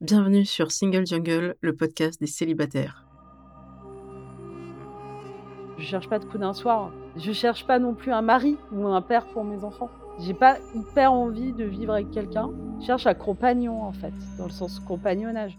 Bienvenue sur Single Jungle, le podcast des célibataires. Je cherche pas de coup d'un soir. Je cherche pas non plus un mari ou un père pour mes enfants. J'ai pas hyper envie de vivre avec quelqu'un. Je cherche un compagnon en fait, dans le sens compagnonnage.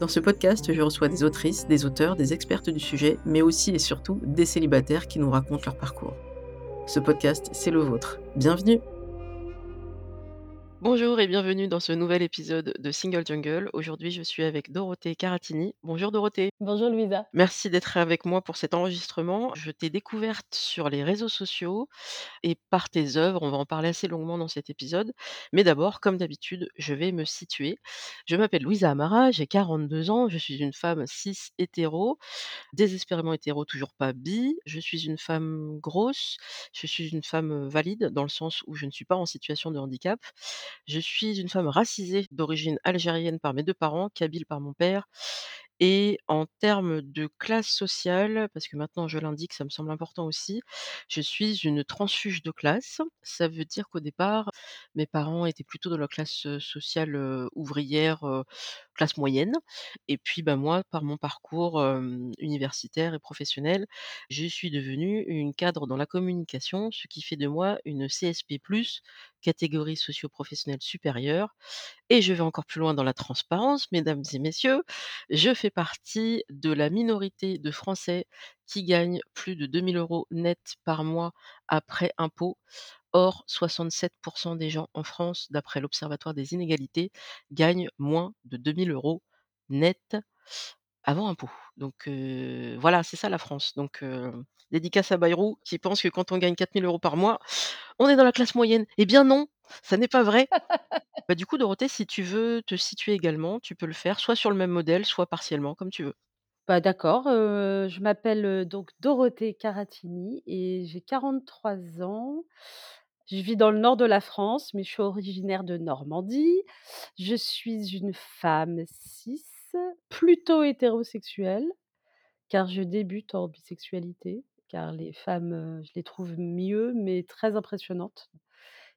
Dans ce podcast, je reçois des autrices, des auteurs, des expertes du sujet, mais aussi et surtout des célibataires qui nous racontent leur parcours. Ce podcast, c'est le vôtre. Bienvenue Bonjour et bienvenue dans ce nouvel épisode de Single Jungle. Aujourd'hui, je suis avec Dorothée Caratini. Bonjour Dorothée. Bonjour Louisa. Merci d'être avec moi pour cet enregistrement. Je t'ai découverte sur les réseaux sociaux et par tes œuvres. On va en parler assez longuement dans cet épisode. Mais d'abord, comme d'habitude, je vais me situer. Je m'appelle Louisa Amara, j'ai 42 ans, je suis une femme cis hétéro, désespérément hétéro, toujours pas bi. Je suis une femme grosse, je suis une femme valide dans le sens où je ne suis pas en situation de handicap. Je suis une femme racisée d'origine algérienne par mes deux parents, kabyle par mon père. Et en termes de classe sociale, parce que maintenant je l'indique, ça me semble important aussi, je suis une transfuge de classe. Ça veut dire qu'au départ, mes parents étaient plutôt dans la classe sociale ouvrière, classe moyenne. Et puis bah, moi, par mon parcours universitaire et professionnel, je suis devenue une cadre dans la communication, ce qui fait de moi une CSP, catégorie socio-professionnelle supérieure. Et je vais encore plus loin dans la transparence, mesdames et messieurs. Je fais partie de la minorité de Français qui gagnent plus de 2000 euros net par mois après impôt. Or, 67% des gens en France, d'après l'Observatoire des inégalités, gagnent moins de 2000 euros net avant impôt. Donc voilà, c'est ça la France. Donc dédicace à Bayrou qui pense que quand on gagne 4000 euros par mois, on est dans la classe moyenne. Eh bien non, ça n'est pas vrai. bah, du coup, Dorothée, si tu veux te situer également, tu peux le faire soit sur le même modèle, soit partiellement, comme tu veux. Bah d'accord, je m'appelle donc Dorothée Caratini et j'ai 43 ans. Je vis dans le nord de la France, mais je suis originaire de Normandie. Je suis une femme cis, plutôt hétérosexuelle, car je débute en bisexualité, car les femmes, je les trouve mieux, mais très impressionnantes.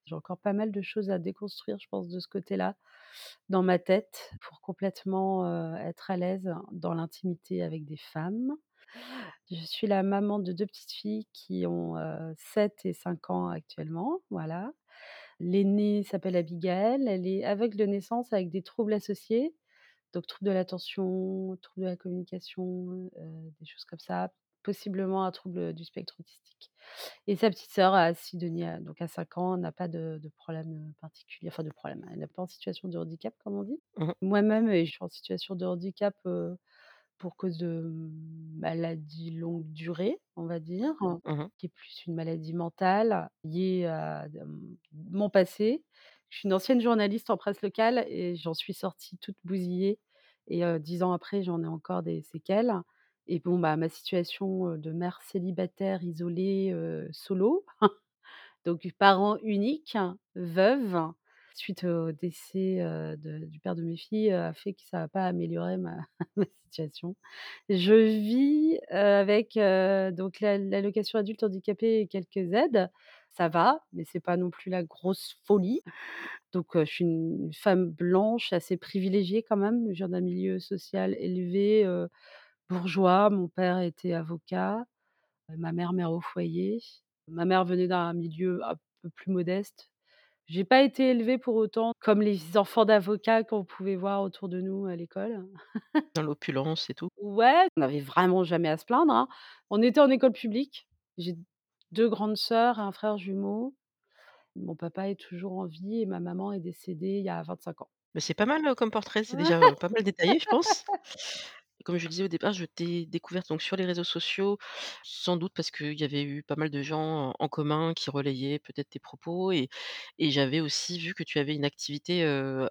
J'ai encore pas mal de choses à déconstruire, je pense, de ce côté-là, dans ma tête, pour complètement, être à l'aise dans l'intimité avec des femmes. Je suis la maman de 2 petites filles qui ont, 7 et 5 ans actuellement, voilà. L'aînée s'appelle Abigaël, elle est aveugle de naissance avec des troubles associés, donc troubles de l'attention, troubles de la communication, des choses comme ça, possiblement un trouble du spectre autistique. Et sa petite sœur a Sidonie, donc à 5 ans, n'a pas de de problème, particulier, enfin de problème, elle n'est pas en situation de handicap comme on dit. Mmh Moi-même, je suis en situation de handicap, pour cause de maladie longue durée, on va dire, Mmh qui est plus une maladie mentale liée à mon passé. Je suis une ancienne journaliste en presse locale et j'en suis sortie toute bousillée et heu, 10 ans après, j'en ai encore des séquelles et bon, bah, ma situation, de mère célibataire, isolée, solo, donc parent unique, veuve, suite au décès, du père de mes filles, a fait que ça n'a pas amélioré ma situation. Je vis, avec, donc la l'allocation adulte handicapé et quelques aides. Ça va, mais c'est pas non plus la grosse folie. Donc, je suis une femme blanche assez privilégiée quand même. Je viens d'un milieu social élevé, bourgeois. Mon père était avocat, heu, ma mère mère au foyer. Ma mère venait d'un milieu un peu plus modeste. J'ai pas été élevée pour autant comme les enfants d'avocats qu'on pouvait voir autour de nous à l'école. Dans l'opulence et tout. Ouais, on n'avait vraiment jamais à se plaindre, hein. On était en école publique. J'ai 2 grandes sœurs et un frère jumeau. Mon papa est toujours en vie et ma maman est décédée il y a 25 ans. Mais c'est pas mal, heu, comme portrait, c'est déjà, heu, pas mal détaillé, je pense. Comme je disais au départ, je t'ai découverte donc sur les réseaux sociaux, sans doute parce qu'il y avait eu pas mal de gens en commun qui relayaient peut-être tes propos et et j'avais aussi vu que tu avais une activité,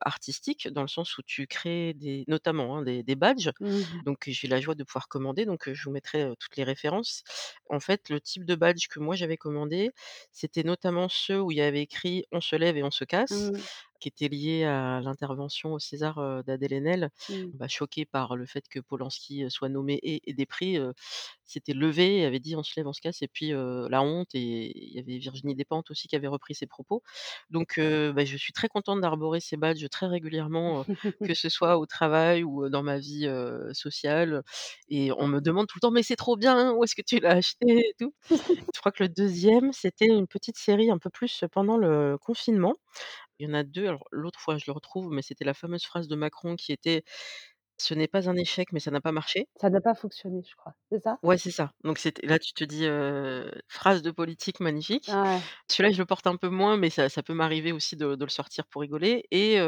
artistique dans le sens où tu crées des notamment, hein, des des badges. Mmh mh. Donc j'ai la joie de pouvoir commander, donc je vous mettrai, toutes les références. En fait, le type de badge que moi j'avais commandé, c'était notamment ceux où il y avait écrit: «On se lève et on se casse», Mmh. Qui était lié à l'intervention au César, heu, d'Adèle Haenel. Mmh. Bah, choquée par le fait que Polanski, heu, soit nommé et ait des prix, heu, s'était levée et avait dit: «On se lève, on se casse» et puis, heu, la honte et il y avait Virginie Despentes aussi qui avait repris ses propos. Donc heu, bah, je suis très contente d'arborer ces badges très régulièrement, heu, que ce soit au travail ou, heu, dans ma vie, heu, sociale, et on me demande tout le temps: «Mais c'est trop bien, où est-ce que tu l'as acheté et tout?» Je crois que le deuxième, c'était une petite série un peu plus pendant le confinement. Il y en a 2. alors l'autre, fois je le retrouve, mais c'était la fameuse phrase de Macron qui était: «Ce n'est pas un échec, mais ça n'a pas marché». Ça n'a pas fonctionné, je crois, c'est ça? Ouais, c'est ça. Donc c'était là, tu te dis, phrase de politique magnifique. Ouais. Celui-là, je le porte un peu moins, mais ça ça peut m'arriver aussi de de le sortir pour rigoler et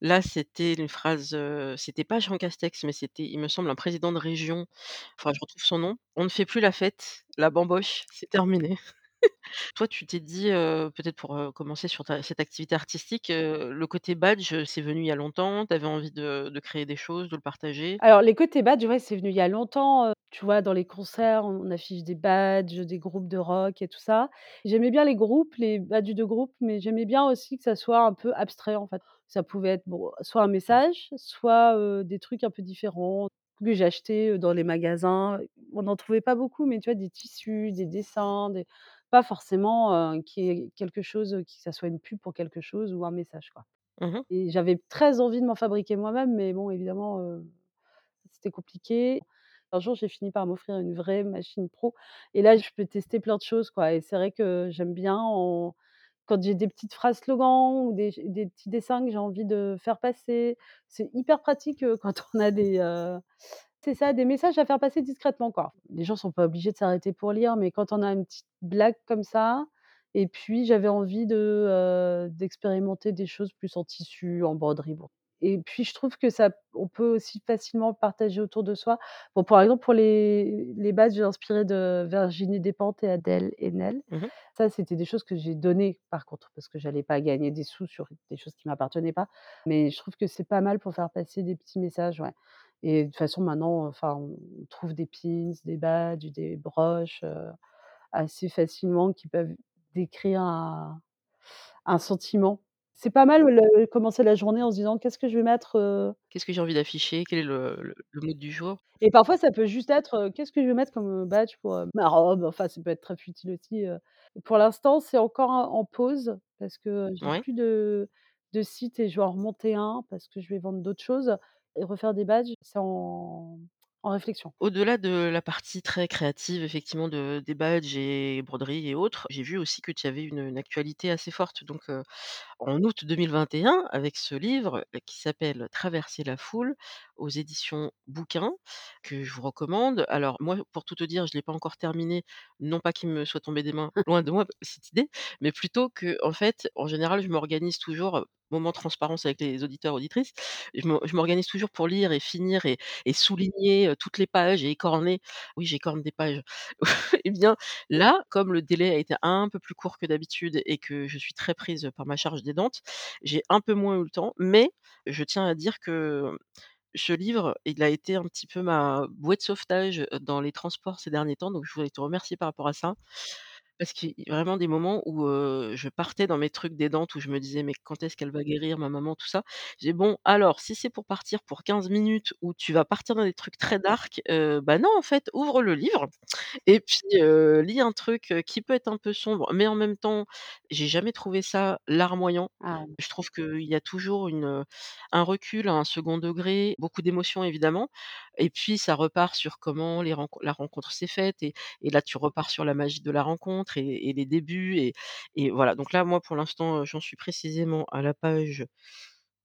là, c'était une phrase, c'était pas Jean Castex, mais c'était, il me semble, un président de région. Que je retrouve son nom: «On ne fait plus la fête, la bamboche, c'est terminé». Toi, tu t'es dit, peut-être pour, commencer sur cette activité artistique, le côté badge, c'est venu il y a longtemps? Tu avais envie de créer des choses, de le partager? Alors les côtés badge, ouais, c'est venu il y a longtemps, tu vois, dans les concerts, on affiche des badges, des groupes de rock et tout ça. J'aimais bien les groupes, les badges de groupe, mais j'aimais bien aussi que ça soit un peu abstrait, en fait. Ça pouvait être, soit un message, soit, des trucs un peu différents que j'ai achetés, heu, dans les magasins. On n'en trouvait pas beaucoup, mais tu vois, des tissus, des dessins, des pas forcément, heu, qu'il y ait quelque chose, que ça soit une pub pour quelque chose ou un message, quoi. Mmh mh. Et j'avais très envie de m'en fabriquer moi-même, mais bon, évidemment, c'était compliqué. Un jour, j'ai fini par m'offrir une vraie machine pro et là, je peux tester plein de choses, quoi et c'est vrai que j'aime bien en quand j'ai des petites phrases slogans ou des des petits dessins que j'ai envie de faire passer. C'est hyper pratique, quand on a des, c'est ça, des messages à faire passer discrètement, quoi. Les gens sont pas obligés de s'arrêter pour lire, mais quand on a une petite blague comme ça et puis j'avais envie de, d'expérimenter des choses plus en tissu, en broderie, bon et puis je trouve que ça on peut aussi facilement le partager autour de soi. Bon, par exemple, pour les les badges inspirés de Virginie Despentes et Adèle Haenel, Mmh mh. ça, c'était des choses que j'ai données, par contre, parce que j'allais pas gagner des sous sur des choses qui m'appartenaient pas. Mais je trouve que c'est pas mal pour faire passer des petits messages, ouais et de toute façon, maintenant, enfin, on trouve des pins, des badges, des broches, heu, assez facilement qui peuvent décrire un un sentiment. C'est pas mal le commencer la journée en se disant: «Qu'est-ce que je vais mettre, heu?» Qu'est-ce que j'ai envie d'afficher? Quel est le le le mood du jour? et parfois, ça peut juste être, heu: «Qu'est-ce que je vais mettre comme, badge pour, ma robe?» enfin, ça peut être très futile aussi. Pour l'instant, c'est encore en pause parce que j'ai Ouais. plus de de site et je vais en remonter un parce que je vais vendre d'autres choses et refaire des badges, c'est en réflexion. Au-delà de la partie très créative, effectivement, de des badges et broderies et autres, j'ai vu aussi que tu avais une actualité assez forte. Donc, heu, en août 2021, avec ce livre, heu, qui s'appelle «Traverser la foule» aux éditions Bouquin, que je vous recommande. Alors moi, pour tout te dire, je l'ai pas encore terminé, non pas qu'il me soit tombé des mains, loin de moi cette idée, mais plutôt qu'en fait, en général, je m'organise toujours, heu, moment transparence avec les auditeurs, auditrices, je m'organise toujours pour lire et finir et souligner, heu, toutes les pages et écorner. Oui, j'écorne des pages. Et bien là, comme le délai a été un peu plus court que d'habitude et que je suis très prise par ma charge j'ai un peu moins eu le temps, mais je tiens à dire que ce livre, il a été un petit peu ma bouée de sauvetage, dans les transports ces derniers temps, donc je voulais te remercier par rapport à ça. Parce qu'il y a vraiment des moments où, heu, je partais dans mes trucs d'aidante où je me disais: «Mais quand est-ce qu'elle va guérir ma maman?» tout ça? J'ai dit: «Bon, alors si c'est pour partir pour 15 minutes où tu vas partir dans des trucs très dark, heu, bah non, en fait, ouvre le livre et puis, heu, lis un truc, heu, qui peut être un peu sombre, mais en même temps, j'ai jamais trouvé ça larmoyant. Ah. Je trouve qu'il y a toujours une, heu, un recul, un second degré, beaucoup d'émotions évidemment et puis ça repart sur comment les renco la rencontre s'est faite et et là tu repars sur la magie de la rencontre et les débuts et voilà. Donc là, moi, pour l'instant, heu, j'en suis précisément à la page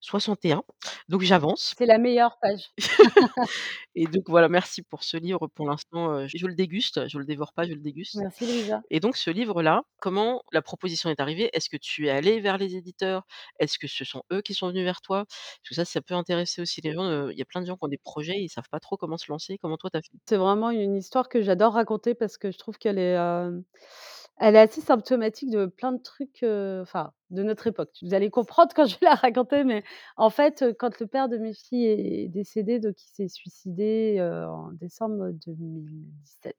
61, donc j'avance. C'est la meilleure page. Et donc voilà, merci pour ce livre pour l'instant, je le déguste, je le dévore pas, je le déguste. Merci Louisa. Et donc ce livre-là, comment la proposition est arrivée? Est-ce que tu es allée vers les éditeurs? Est-ce que ce sont eux qui sont venus vers toi? Parce que ça, ça peut intéresser aussi les gens, il y a plein de gens qui ont des projets, ils savent pas trop comment se lancer. Comment toi tu as fait? C'est vraiment une histoire que j'adore raconter parce que je trouve qu'elle est, elle est assez symptomatique de plein de trucs, heu, enfin de notre époque. Vous allez comprendre quand je vais la raconter, mais en fait, heu, quand le père de mes filles est décédé, donc il s'est suicidé, heu, en décembre 2017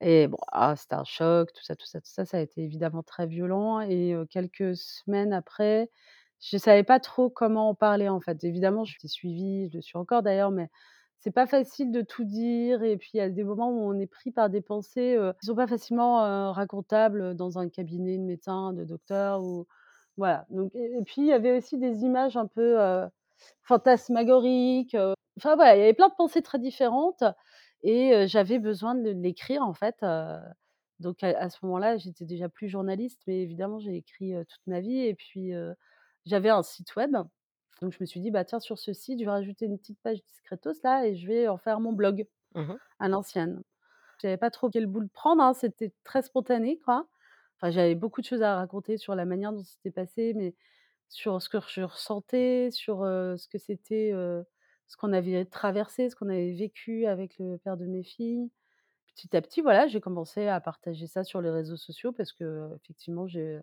et bon, ah c'était un choc, tout ça, tout ça, tout ça, ça a été évidemment très violent et quelques semaines après, je savais pas trop comment en parler, en fait. Évidemment, je l'ai suivi, je le suis encore d'ailleurs, mais c'est pas facile de tout dire et puis il y a des moments où on est pris par des pensées, heu, qui sont pas facilement, racontables, dans un cabinet de médecin, de docteur ou voilà, donc et puis il y avait aussi des images un peu, fantasmagoriques, enfin voilà, il y avait plein de pensées très différentes et j'avais besoin de l'écrire en fait, donc à ce moment-là, j'étais déjà plus journaliste, mais évidemment j'ai écrit, toute ma vie et puis, j'avais un site web, donc je me suis dit: «Bah tiens, sur ce site, je vais rajouter une petite page discretos là et je vais en faire mon blog Mmh mh. à l'ancienne». Je savais pas trop quel bout prendre, hein, c'était très spontané quoi. Enfin, j'avais beaucoup de choses à raconter sur la manière dont c'était passé, mais sur ce que je ressentais, sur, ce que c'était, ce qu'on avait traversé, ce qu'on avait vécu avec le père de mes filles. Petit à petit, voilà, j'ai commencé à partager ça sur les réseaux sociaux parce qu'effectivement, j'ai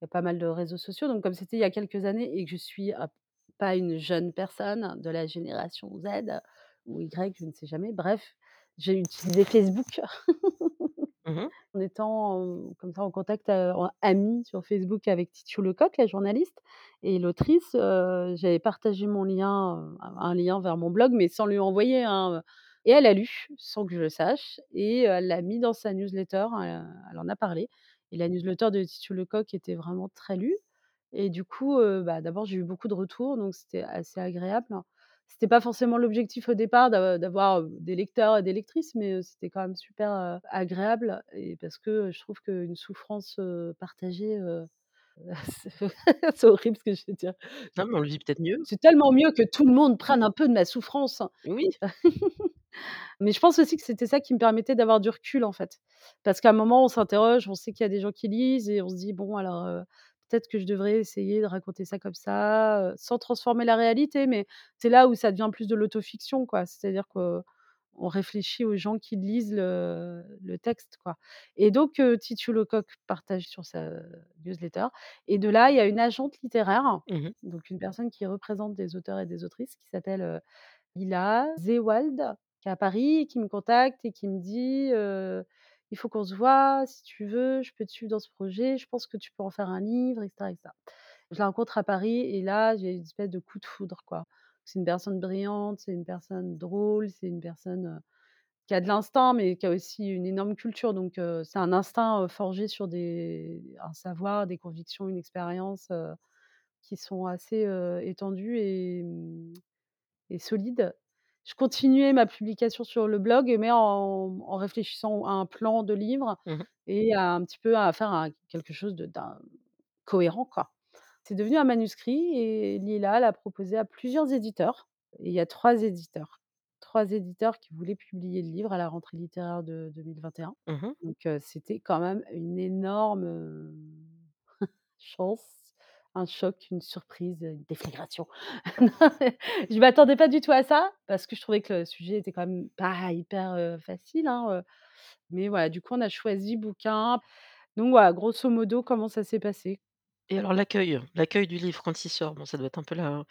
il y a pas mal de réseaux sociaux, donc comme c'était il y a quelques années et que je suis à pas une jeune personne de la génération Z ou Y, je ne sais jamais, bref, j'ai utilisé Facebook. Mmh mh. En étant, comme ça en contact, en amie sur Facebook avec Titu Lecoq, la journaliste et l'autrice, j'avais partagé mon lien, un un lien vers mon blog, mais sans lui envoyer, hein, heu et elle a lu sans que je le sache et elle l'a mis dans sa newsletter, elle en a parlé et la newsletter de Titu Lecoq était vraiment très lue et du coup, heu, bah, d'abord j'ai eu beaucoup de retours, donc c'était assez agréable. C'était pas forcément l'objectif au départ d'a d'avoir, heu, des lecteurs et des lectrices, mais heu, c'était quand même super, heu, agréable et parce que je trouve qu'une souffrance, heu, partagée, heu, c'est c'est horrible ce que je vais dire. Non, mais on le vit peut-être mieux. C'est tellement mieux que tout le monde prenne un peu de ma souffrance. Oui. Mais je pense aussi que c'était ça qui me permettait d'avoir du recul, en fait. Parce qu'à un moment, on s'interroge, on sait qu'il y a des gens qui lisent et on se dit: «Bon alors, heu, peut-être que je devrais essayer de raconter ça comme ça», sans transformer la réalité, mais c'est là où ça devient plus de l'autofiction, quoi. C'est-à-dire qu'on réfléchit aux gens qui lisent le le texte, quoi et donc heu, Titu Lecoq partage sur sa newsletter et de là, il y a une agente littéraire, Mmh mh. donc une personne qui représente des auteurs et des autrices qui s'appelle, heu, Lila Zewald, qui est à Paris et qui me contacte et qui me dit, «Il faut qu'on se voit, si tu veux, je peux te suivre dans ce projet, je pense que tu peux en faire un livre» et cetera et cetera. Je la rencontre à Paris et là, j'ai une espèce de coup de foudre, quoi. C'est une personne brillante, c'est une personne drôle, c'est une personne, qui a de l'instinct, mais qui a aussi une énorme culture, donc c'est un instinct, forgé sur des un savoir, des convictions, une expérience, qui sont assez, étendues et mmh et solides. Je continuais ma publication sur le blog, mais en en réfléchissant à un plan de livre Mmh mh. et à un petit peu à faire un quelque chose de cohérent, quoi. C'est devenu un manuscrit et Lila l'a proposé à plusieurs éditeurs et il y a 3 éditeurs. 3 éditeurs qui voulaient publier le livre à la rentrée littéraire de 2021, Mmh mh. donc c'était quand même une énorme, heu, chance, un choc, une surprise, une déflagration. Je m'attendais pas du tout à ça parce que je trouvais que le sujet était quand même pas hyper, facile, hein, mais voilà, du coup, on a choisi bouquin. Donc voilà, grosso modo, comment ça s'est passé? Et alors l'accueil l'accueil du livre quand il sort, bon ça doit être un peu la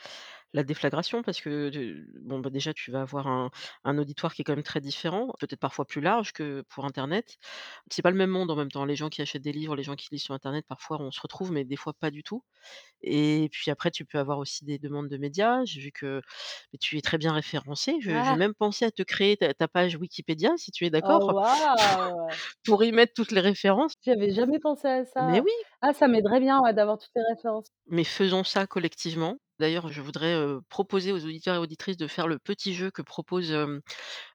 la déflagration parce que de bon, bah, déjà tu vas avoir un un auditoire qui est quand même très différent, peut-être parfois plus large que pour internet. C'est pas le même monde en même temps, les gens qui achètent des livres, les gens qui lisent sur internet, parfois on se retrouve, mais des fois pas du tout et puis après tu peux avoir aussi des demandes de médias. J'ai vu que beh, tu es très bien référencée. Je j'ai Ah! même pensé à te créer ta ta page Wikipédia si tu es Oh d'accord, waouh! pour y mettre toutes les références. J'avais jamais pensé à Mais ça. oui! Ah, ça m'aiderait bien, ouais, d'avoir toutes les références. Mais faisons ça collectivement. D'ailleurs, je voudrais, proposer aux auditeurs et auditrices de faire le petit jeu que propose,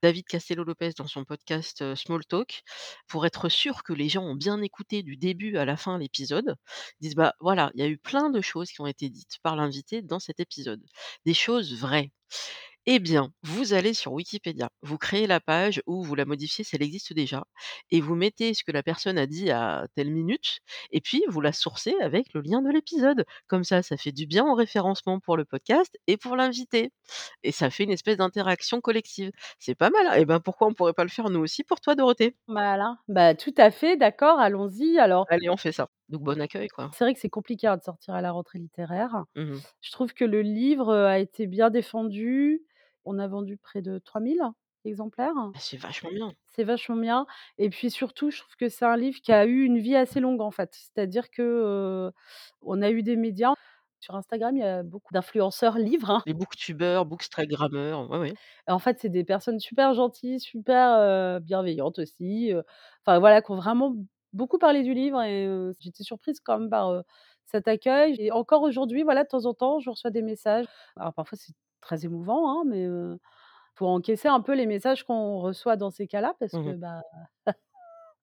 David Castello-Lopez dans son podcast, Small Talk. Pour être sûr que les gens ont bien écouté du début à la fin l'épisode, ils disent: «Bah, voilà, il y a eu plein de choses qui ont été dites par l'invité dans cet épisode, des choses vraies». Eh bien, vous allez sur Wikipédia, vous créez la page ou vous la modifiez si elle existe déjà et vous mettez ce que la personne a dit à telle minute et puis vous la sourcez avec le lien de l'épisode. Comme ça, ça fait du bien au référencement pour le podcast et pour l'invité et ça fait une espèce d'interaction collective. C'est pas mal, hein et ben, pourquoi on pourrait pas le faire nous aussi pour toi, Dorothée? Voilà, bah, tout à fait, d'accord, allons-y. Alors Allez, on fait ça. Donc bon accueil, quoi. c'est vrai que c'est compliqué, hein, de sortir à la rentrée littéraire. Mmh mh. Je trouve que le livre, heu, a été bien défendu. On a vendu près de 3000 exemplaires. Bah, c'est vachement bien. C'est vachement bien et puis surtout, je trouve que c'est un livre qui a eu une vie assez longue, en fait. C'est-à-dire que, on a eu des médias. Sur Instagram, il y a beaucoup d'influenceurs livres, hein. Les booktubeurs, bookstagrammeurs, ouais, ouais. En fait, c'est des personnes super gentilles, super, bienveillantes aussi, enfin voilà, qui ont vraiment beaucoup parlé du livre et j'étais surprise quand même par, cet accueil et encore aujourd'hui, voilà, de temps en temps, je reçois des messages. Alors parfois, c'est très émouvant, hein, mais heu, faut encaisser un peu les messages qu'on reçoit dans ces cas-là parce Mmh que, bah,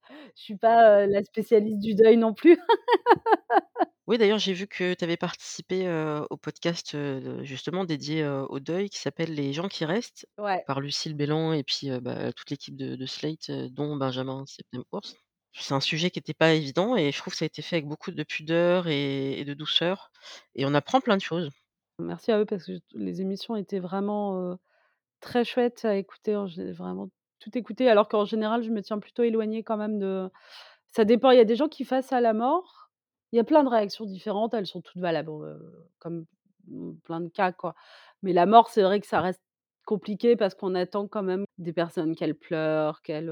je suis pas, la spécialiste du deuil non plus. Oui, d'ailleurs, j'ai vu que tu avais participé, au podcast, justement dédié, au deuil qui s'appelle «Les gens qui restent» Ouais. par Lucille Béland et puis, bah, toute l'équipe de de Slate, dont Benjamin Septime-Course. C'est un sujet qui était pas évident et je trouve que ça a été fait avec beaucoup de pudeur et et de douceur et on apprend plein de choses. Merci à eux parce que les émissions étaient vraiment, très chouettes à écouter. hein. J'ai vraiment tout écouté alors qu'en général, je me tiens plutôt éloignée quand même de ça dépend, il y a des gens qui face à la mort, il y a plein de réactions différentes, elles sont toutes valables, comme, mmh, plein de cas, quoi. Mais la mort, c'est vrai que ça reste compliqué parce qu'on attend quand même des personnes qu'elles pleurent, qu'elles,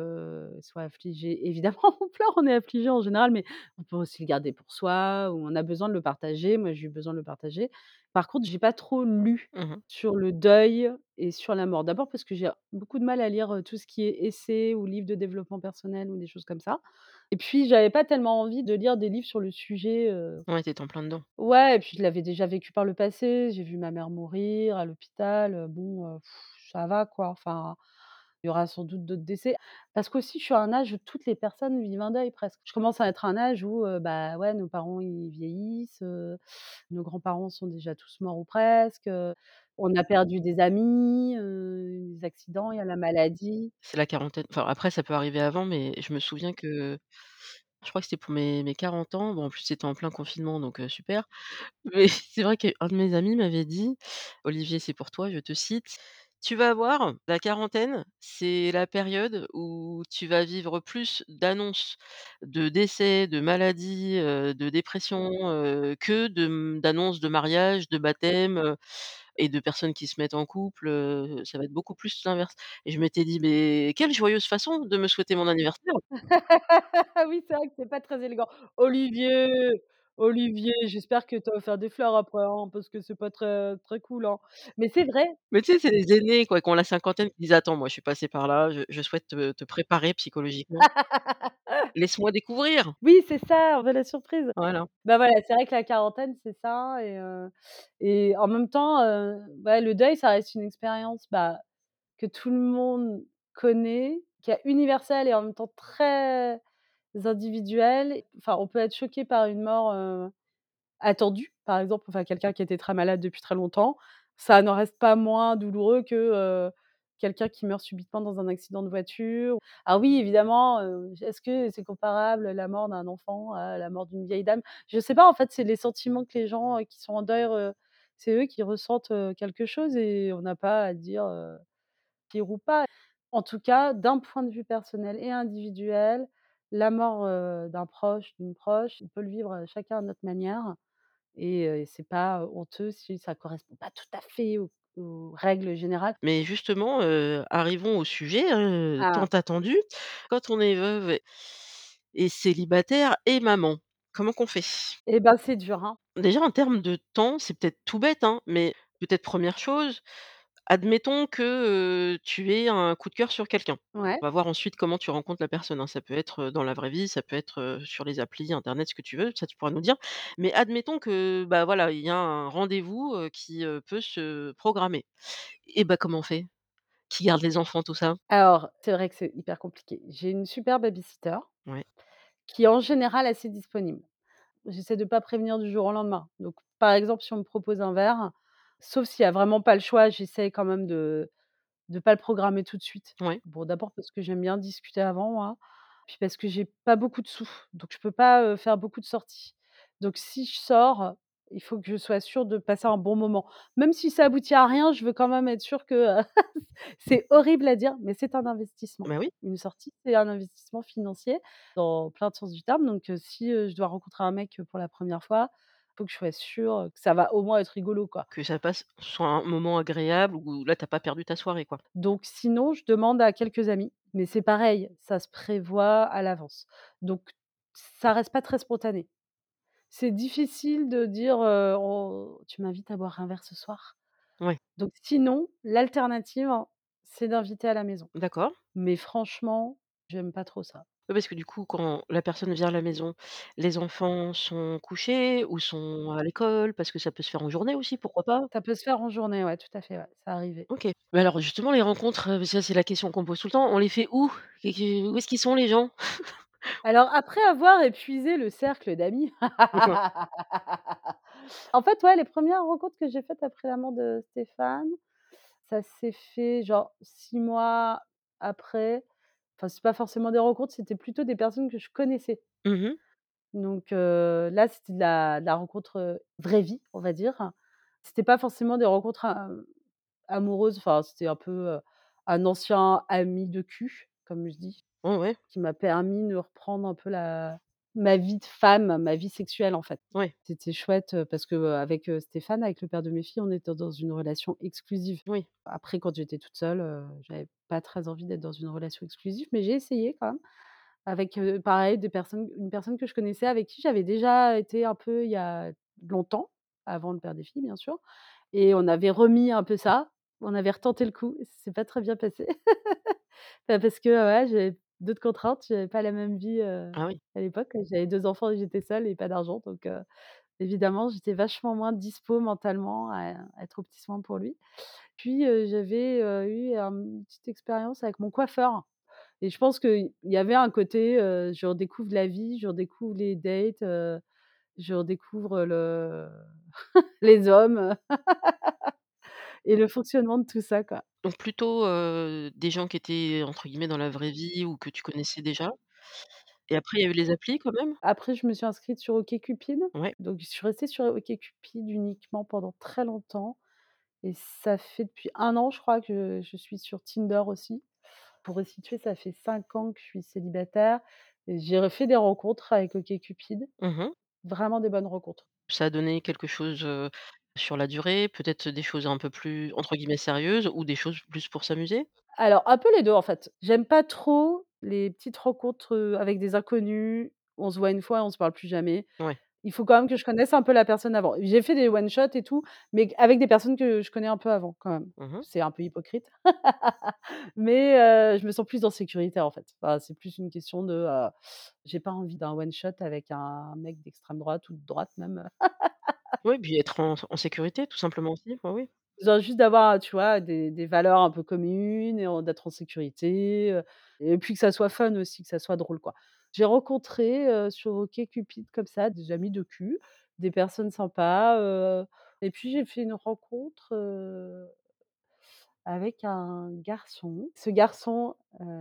soient affligées. Évidemment, on pleure, on est affligé en général, mais on peut aussi le garder pour soi ou on a besoin de le partager. Moi, j'ai eu besoin de le partager. Par contre, j'ai pas trop lu Mmh mh. sur le deuil et sur la mort. D'abord parce que j'ai beaucoup de mal à lire, heu, tout ce qui est essais ou livres de développement personnel ou des choses comme ça. Et puis j'avais pas tellement envie de lire des livres sur le sujet, heu Ouais, tu étais en plein dedans. ouais et puis je l'avais déjà vécu par le passé. J'ai vu ma mère mourir à l'hôpital, heu, bon, heu, ça va quoi, enfin, il y aura sans doute d'autres décès. Parce qu'aussi je suis à un âge où toutes les personnes vivent un deuil presque. Je commence à être à un âge où, bah, ouais, nos parents ils vieillissent, nos grands-parents sont déjà tous morts ou presque, on a perdu des amis, des accidents, il y a la maladie. C'est la quarantaine. Enfin, après ça peut arriver avant, mais je me souviens que je crois que c'était pour mes mes 40 ans. Bon, en plus, c'était en plein confinement, donc super. Mais c'est vrai qu'un de mes amis m'avait dit: «Olivier, c'est pour toi», je te cite: «Tu vas voir, la quarantaine, c'est la période où tu vas vivre plus d'annonces de décès, de maladies, de dépression, heu, que d'annonces de mariage, de baptême, et de personnes qui se mettent en couple, ça va être beaucoup plus l'inverse» et je m'étais dit: «Mais quelle joyeuse façon de me souhaiter mon anniversaire!» Oui, c'est vrai que c'est pas très élégant. Olivier, Olivier, j'espère que tu as offert des fleurs après, hein, parce que c'est pas très très cool, hein. Mais c'est vrai Mais tu sais, c'est les aînés quoi, qui ont la cinquantaine qui disent: «Attends, moi je suis passé par là, je je souhaite te te préparer psychologiquement. Laisse-moi découvrir!» oui, c'est ça, on veut la surprise. Voilà. Bah, voilà, c'est vrai que la quarantaine, c'est ça et et en même temps, ouais, le deuil, ça reste une expérience, bah, que tout le monde connaît, qui est universelle et en même temps très individuelle. Enfin, on peut être choqué par une mort, attendue, par exemple, enfin, quelqu'un qui était très malade depuis très longtemps. Ça n'en reste pas moins douloureux que, quelqu'un qui meurt subitement dans un accident de voiture. Ah oui, évidemment, est-ce que c'est comparable la mort d'un enfant à la mort d'une vieille dame? Je sais pas, en fait, c'est les sentiments que les gens, qui sont en deuil c'est eux qui ressentent, quelque chose et on n'a pas à dire, pire ou pas. En tout cas, d'un point de vue personnel et individuel, la mort, d'un proche, d'une proche, on peut le vivre, chacun à notre manière et heu, c'est pas honteux si ça correspond pas tout à fait aux aux règles générales. Mais justement, arrivons au sujet, heu, tant Ah attendu. Quand on est veuve et et célibataire et maman, comment qu'on fait? et ben, c'est dur, hein. Déjà en termes de temps, c'est peut-être tout bête, hein, mais peut-être première chose, Admettons que, tu aies un coup de cœur sur quelqu'un. Ouais. On va voir ensuite comment tu rencontres la personne, hein. Ça peut être, dans la vraie vie, ça peut être, sur les applis, internet, ce que tu veux, ça tu pourras nous dire. Mais admettons que, bah, voilà, il y a un rendez-vous, qui, peut se programmer et bah, comment on fait? Qui garde les enfants, tout ça? Alors, c'est vrai que c'est hyper compliqué. J'ai une super baby-sitter Ouais. qui est en général assez disponible. J'essaie de pas prévenir du jour au lendemain. Donc, par exemple, si on me propose un verre, sauf s'il y a vraiment pas le choix, j'essaie quand même de de pas le programmer tout de suite. Ouais. Bon, d'abord parce que j'aime bien discuter avant moi, puis parce que j'ai pas beaucoup de sous, donc je peux pas, faire beaucoup de sorties. Donc si je sors, il faut que je sois sûre de passer un bon moment. Même si ça aboutit à rien, je veux quand même être sûre que, c'est horrible à dire, mais c'est un investissement. Bah, oui. Une sortie, c'est un investissement financier dans plein de sens du terme, donc si, je dois rencontrer un mec, pour la première fois, faut que je sois sûre, que ça va au moins être rigolo, quoi. Que ça passe soit un moment agréable où là, tu as pas perdu ta soirée, quoi. Donc sinon, je demande à quelques amis, mais c'est pareil, ça se prévoit à l'avance. Donc ça reste pas très spontané. C'est difficile de dire, «Oh, tu m'invites à boire un verre ce soir?» Ouais, donc sinon, l'alternative, c'est d'inviter à la maison. d'accord. Mais franchement, j'aime pas trop ça. Oui, parce que du coup, quand la personne vient à la maison, les enfants sont couchés ou sont à l'école? Parce que ça peut se faire en journée aussi, pourquoi pas? Ça peut se faire en journée, ouais, tout à fait, ouais, ça arrivait. OK. Mais alors justement les rencontres, heu, ça c'est la question qu'on pose tout le temps, on les fait où? Et que où est-ce qu'ils sont les gens? Alors après avoir épuisé le cercle d'amis, en fait, ouais, les premières rencontres que j'ai faites après la mort de Stéphane, ça s'est fait genre 6 mois après. Enfin, c'est pas forcément des rencontres, c'était plutôt des personnes que je connaissais. Mmh mh. Donc là, c'était de la de la rencontre, vraie vie, on va dire. C'était pas forcément des rencontres am amoureuses, enfin, c'était un peu, un ancien ami de cul, comme je dis. Ouais, Qui m'a permis de reprendre un peu la ma vie de femme, ma vie sexuelle, en fait. ouais, C'était chouette, parce que, avec, Stéphane, avec le père de mes filles, on était dans une relation exclusive. oui. Après, quand j'étais toute seule, heu, j'avais pas très envie d'être dans une relation exclusive, mais j'ai essayé quand même avec, pareil, des personnes une personne que je connaissais, avec qui j'avais déjà été un peu il y a longtemps, avant le père des filles, bien sûr et on avait remis un peu ça. On avait retenté le coup s'est pas très bien passé. Bah, parce que, ouais, j'avais d'autres contraintes, j'avais pas la même vie, heu, Ah oui. à l'époque. J'avais 2 enfants et j'étais seule et pas d'argent donc évidemment, j'étais vachement moins dispo mentalement à à être aux petits soins pour lui. Puis, j'avais, eu un une petite expérience avec mon coiffeur et je pense qu'il y avait un côté, je redécouvre la vie, je redécouvre les dates, je redécouvre le les hommes, et le fonctionnement de tout ça, quoi. Donc plutôt, heu, des gens qui étaient entre guillemets «dans la vraie vie» ou que tu connaissais déjà et après il y a eu les applis quand même? Après, je me suis inscrite sur OkCupid, Ouais. donc je suis restée sur OkCupid uniquement pendant très longtemps et ça fait depuis un an, je crois, que je suis sur Tinder aussi. Pour resituer, ça fait 5 ans que je suis célibataire et j'ai refait des rencontres avec OkCupid, Mmh mh. vraiment des bonnes rencontres. Ça a donné quelque chose, heu, sur la durée? Peut-être des choses un peu plus entre guillemets «sérieuses» ou des choses plus pour s'amuser? Alors, un peu les 2 en fait. J'aime pas trop les petites rencontres, heu, avec des inconnus. On se voit une fois et on se parle plus jamais. Ouais. Il faut quand même que je connaisse un peu la personne avant. J'ai fait des one shot et tout, mais q avec des personnes que je connais un peu avant quand même. Mmh mh. C'est un peu hypocrite, mais heu, je me sens plus en sécurité en fait. Enfin, c'est plus une question de, heu, j'ai pas envie d'un one shot avec un mec d'extrême droite ou de droite même. Oui, puis être en sécurité tout simplement aussi. Oui, oui. Besoin juste d'avoir, tu vois, des des valeurs un peu communes et d'être en sécurité, et puis que ça soit fun aussi, que ça soit drôle, quoi. J'ai rencontré, heu, sur OkCupid comme ça, des amis de cul, des personnes sympas, et puis j'ai fait une rencontre, avec un garçon. Ce garçon,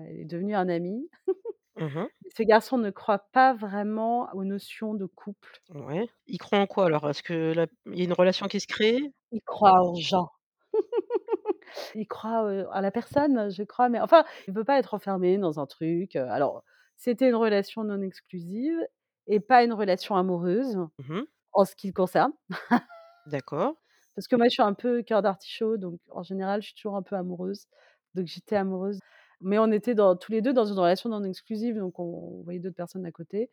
est devenu un ami. Mmh mh. Ce garçon ne croit pas vraiment aux notions de couple. Ouais. Ils croient en quoi alors? Est-ce que là, il y a une relation qui se crée? Il croit aux gens. Il croit, heu, à la personne, je crois, mais enfin, il veut pas être enfermé dans un truc, heu, alors c'était une relation non exclusive et pas une relation amoureuse, Mmh mh. en ce qui le concerne. D'accord. Parce que moi, je suis un peu cœur d'artichaut, donc en général, je suis toujours un peu amoureuse. Donc j'étais amoureuse, mais on était dans tous les 2 dans une relation non exclusive, donc on voyait d'autres personnes à côté.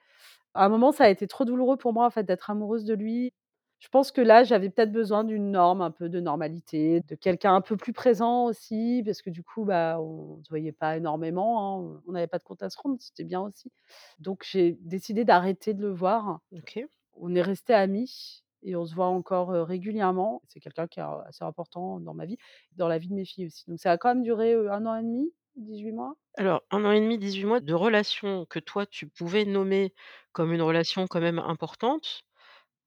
À un moment, ça a été trop douloureux pour moi, en fait, d'être amoureuse de lui. Je pense que là, j'avais peut-être besoin d'une norme, un peu de normalité, de quelqu'un un peu plus présent aussi, parce que du coup, bah, on se voyait pas énormément, hein, on n'avait pas de compte à se rendre, c'était bien aussi. Donc j'ai décidé d'arrêter de le voir. On est restés amis et on se voit encore, heu, régulièrement. C'est quelqu'un qui est assez important dans ma vie, dans la vie de mes filles aussi. Donc ça a quand même duré, heu, 1 an et demi, 18 mois? Alors 1 an et demi, 18 mois de relation que toi tu pouvais nommer comme une relation quand même importante.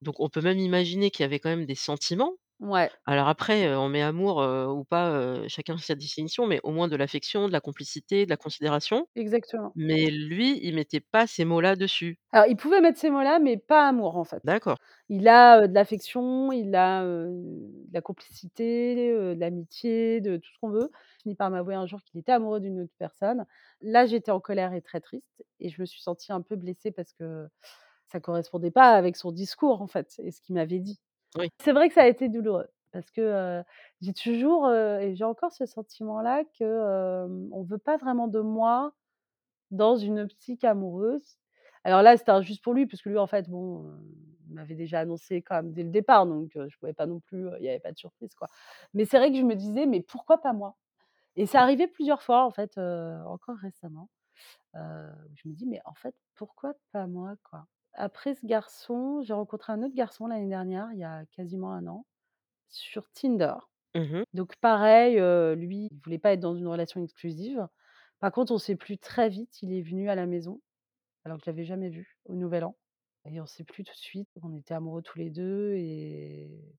Donc on peut même imaginer qu'il y avait quand même des sentiments. Ouais. Alors après, heu, on met amour, heu, ou pas, heu, chacun sa définition, mais au moins de l'affection, de la complicité, de la considération. Exactement. Mais lui, il mettait pas ces mots-là dessus? Alors il pouvait mettre ces mots-là, mais pas amour en fait. D'accord. Il a, heu, de l'affection, il a, heu, de la complicité, heu, de l'amitié, de tout ce qu'on veut. Il finit par m'avouer un jour qu'il était amoureux d'une autre personne. Là, j'étais en colère et très triste et je me suis sentie un peu blessée parce que ça correspondait pas avec son discours en fait et ce qu'il m'avait dit. C'est vrai que ça a été douloureux parce que, j'ai toujours, et j'ai encore ce sentiment-là que, hem, on veut pas vraiment de moi dans une optique amoureuse. Alors là, c'était injuste pour lui parce que lui, en fait, bon, il m'avait déjà annoncé quand même dès le départ donc je pouvais pas non plus, il y avait pas de surprise, quoi. Mais c'est vrai que je me disais: «Mais pourquoi pas moi?» et c'est arrivé plusieurs fois, en fait, encore récemment, je me dis: «Mais en fait, pourquoi pas moi, quoi?» Après ce garçon, j'ai rencontré un autre garçon l'année dernière, il y a quasiment 1 an, sur Tinder. Mmh mh. Donc pareil, lui, il voulait pas être dans une relation exclusive. Par contre, on s'est plu très vite, il est venu à la maison, alors que je l'avais jamais vu, au nouvel an et on s'est plu tout de suite. On était amoureux tous les 2 et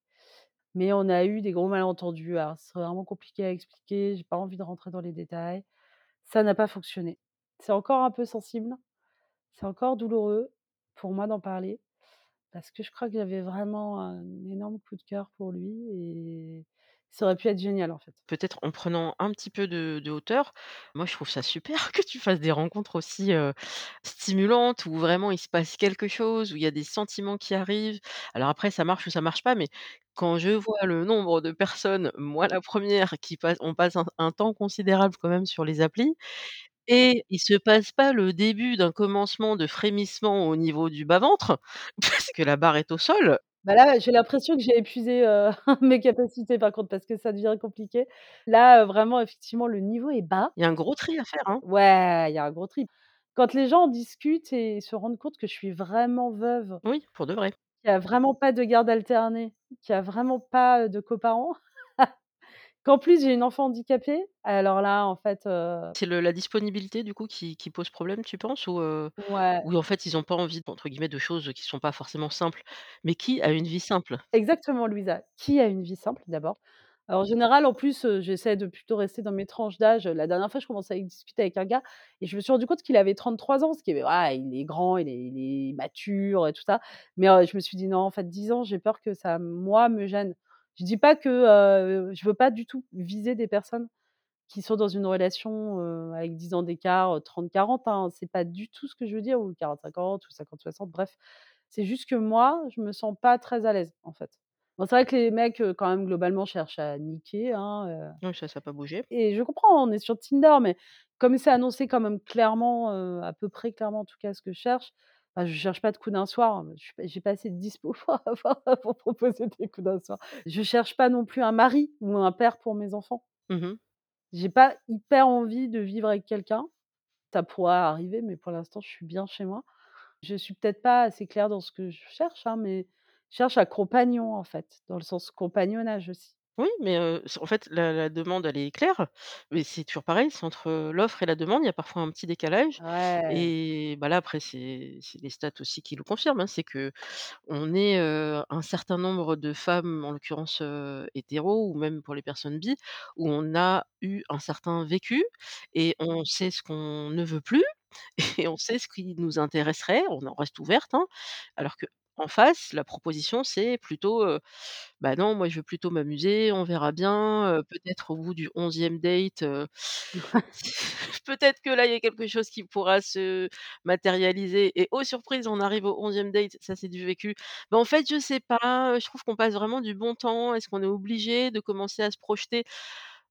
mais on a eu des gros malentendus. Alors c'est vraiment compliqué à expliquer, j'ai pas envie de rentrer dans les détails. Ça n'a pas fonctionné. C'est encore un peu sensible, c'est encore douloureux pour moi d'en parler parce que je crois que j'avais vraiment un énorme coup de cœur pour lui et ça aurait pu être génial, en fait. Peut-être en prenant un petit peu de hauteur. Moi, je trouve ça super que tu fasses des rencontres aussi, stimulantes, où vraiment il se passe quelque chose, où il y a des sentiments qui arrivent. Alors après, ça marche ou ça marche pas, mais quand je vois le nombre de personnes, moi la 1re, qui passe on passe un un temps considérable quand même sur les applis et il se passe pas le début d'un commencement de frémissement au niveau du bas-ventre, parce que la barre est au sol. Bah là, j'ai l'impression que j'ai épuisé, mes capacités par contre, parce que ça devient compliqué. Là, vraiment, effectivement, le niveau est bas. Il y a un gros tri à faire, hein. Ouais, il y a un gros tri. Quand les gens discutent et se rendent compte que je suis vraiment veuve Oui, pour de vrai. qu'il y a vraiment pas de garde alternée, qu'il y a vraiment pas, de coparents, qu'en plus j'ai une enfant handicapée, alors là, en fait, heu C'est le la disponibilité du coup qui qui pose problème, tu penses? Ou, heu, Ouais. ou en fait, ils ont pas envie entre guillemets de choses qui sont pas forcément simples. Mais qui a une vie simple? Exactement, Louisa. Qui a une vie simple d'abord. Alors en général, en plus, heu, j'essaie de plutôt rester dans mes tranches d'âge. La dernière fois, je commençais à discuter avec un gars et je me suis rendu compte qu'il avait 33 ans, ce qui est voilà, il est grand, il est il est mature et tout ça. Mais, je me suis dit: «Non, en fait 10 ans, j'ai peur que ça, moi, me gêne». Je dis pas que, heu, je veux pas du tout viser des personnes qui sont dans une relation, avec 10 ans d'écart, heu, 30-40, hein, c'est pas du tout ce que je veux dire ou 40-50 ou 50-60, bref. C'est juste que moi, je me sens pas très à l'aise, en fait. Bon, c'est vrai que les mecs, quand même, globalement, cherchent à niquer, hein, heu Oui, ça, ça a pas bougé. et je comprends, on est sur Tinder, mais comme c'est annoncé quand même clairement, à peu près clairement, en tout cas, ce que je cherche, bah, je cherche pas de coup d'un soir. Je suis pas j'ai pas assez de dispo pour avoir pour proposer des coups d'un soir. Je cherche pas non plus un mari ou un père pour mes enfants. Mmh mh. J'ai pas hyper envie de vivre avec quelqu'un. Ça pourra arriver, mais pour l'instant, je suis bien chez moi. Je suis peut-être pas assez claire dans ce que je cherche, hein, mais je cherche un compagnon, en fait, dans le sens compagnonnage aussi. Oui, mais, heu, en fait, la la demande, elle est claire, mais c'est toujours pareil, c'est entre l'offre et la demande, il y a parfois un petit décalage Ouais. et bah, là, après, c'est c'est les stats aussi qui le confirment, hein. C'est qu'on est, heu, un certain nombre de femmes, en l'occurrence, heu, hétéros ou même pour les personnes bi, où on a eu un certain vécu et on sait ce qu'on ne veut plus et on sait ce qui nous intéresserait, on en reste ouverte, hein. Alors qu'en face, la proposition, c'est plutôt, «Bah, non, moi, je veux plutôt m'amuser, on verra bien, peut-être au bout du 11e date, peut-être que là, il y a quelque chose qui pourra se matérialiser» et oh surprise, on arrive au 11e date, ça, c'est du vécu: «Bah, en fait, je sais pas, je trouve qu'on passe vraiment du bon temps, est-ce qu'on est obligé de commencer à se projeter?»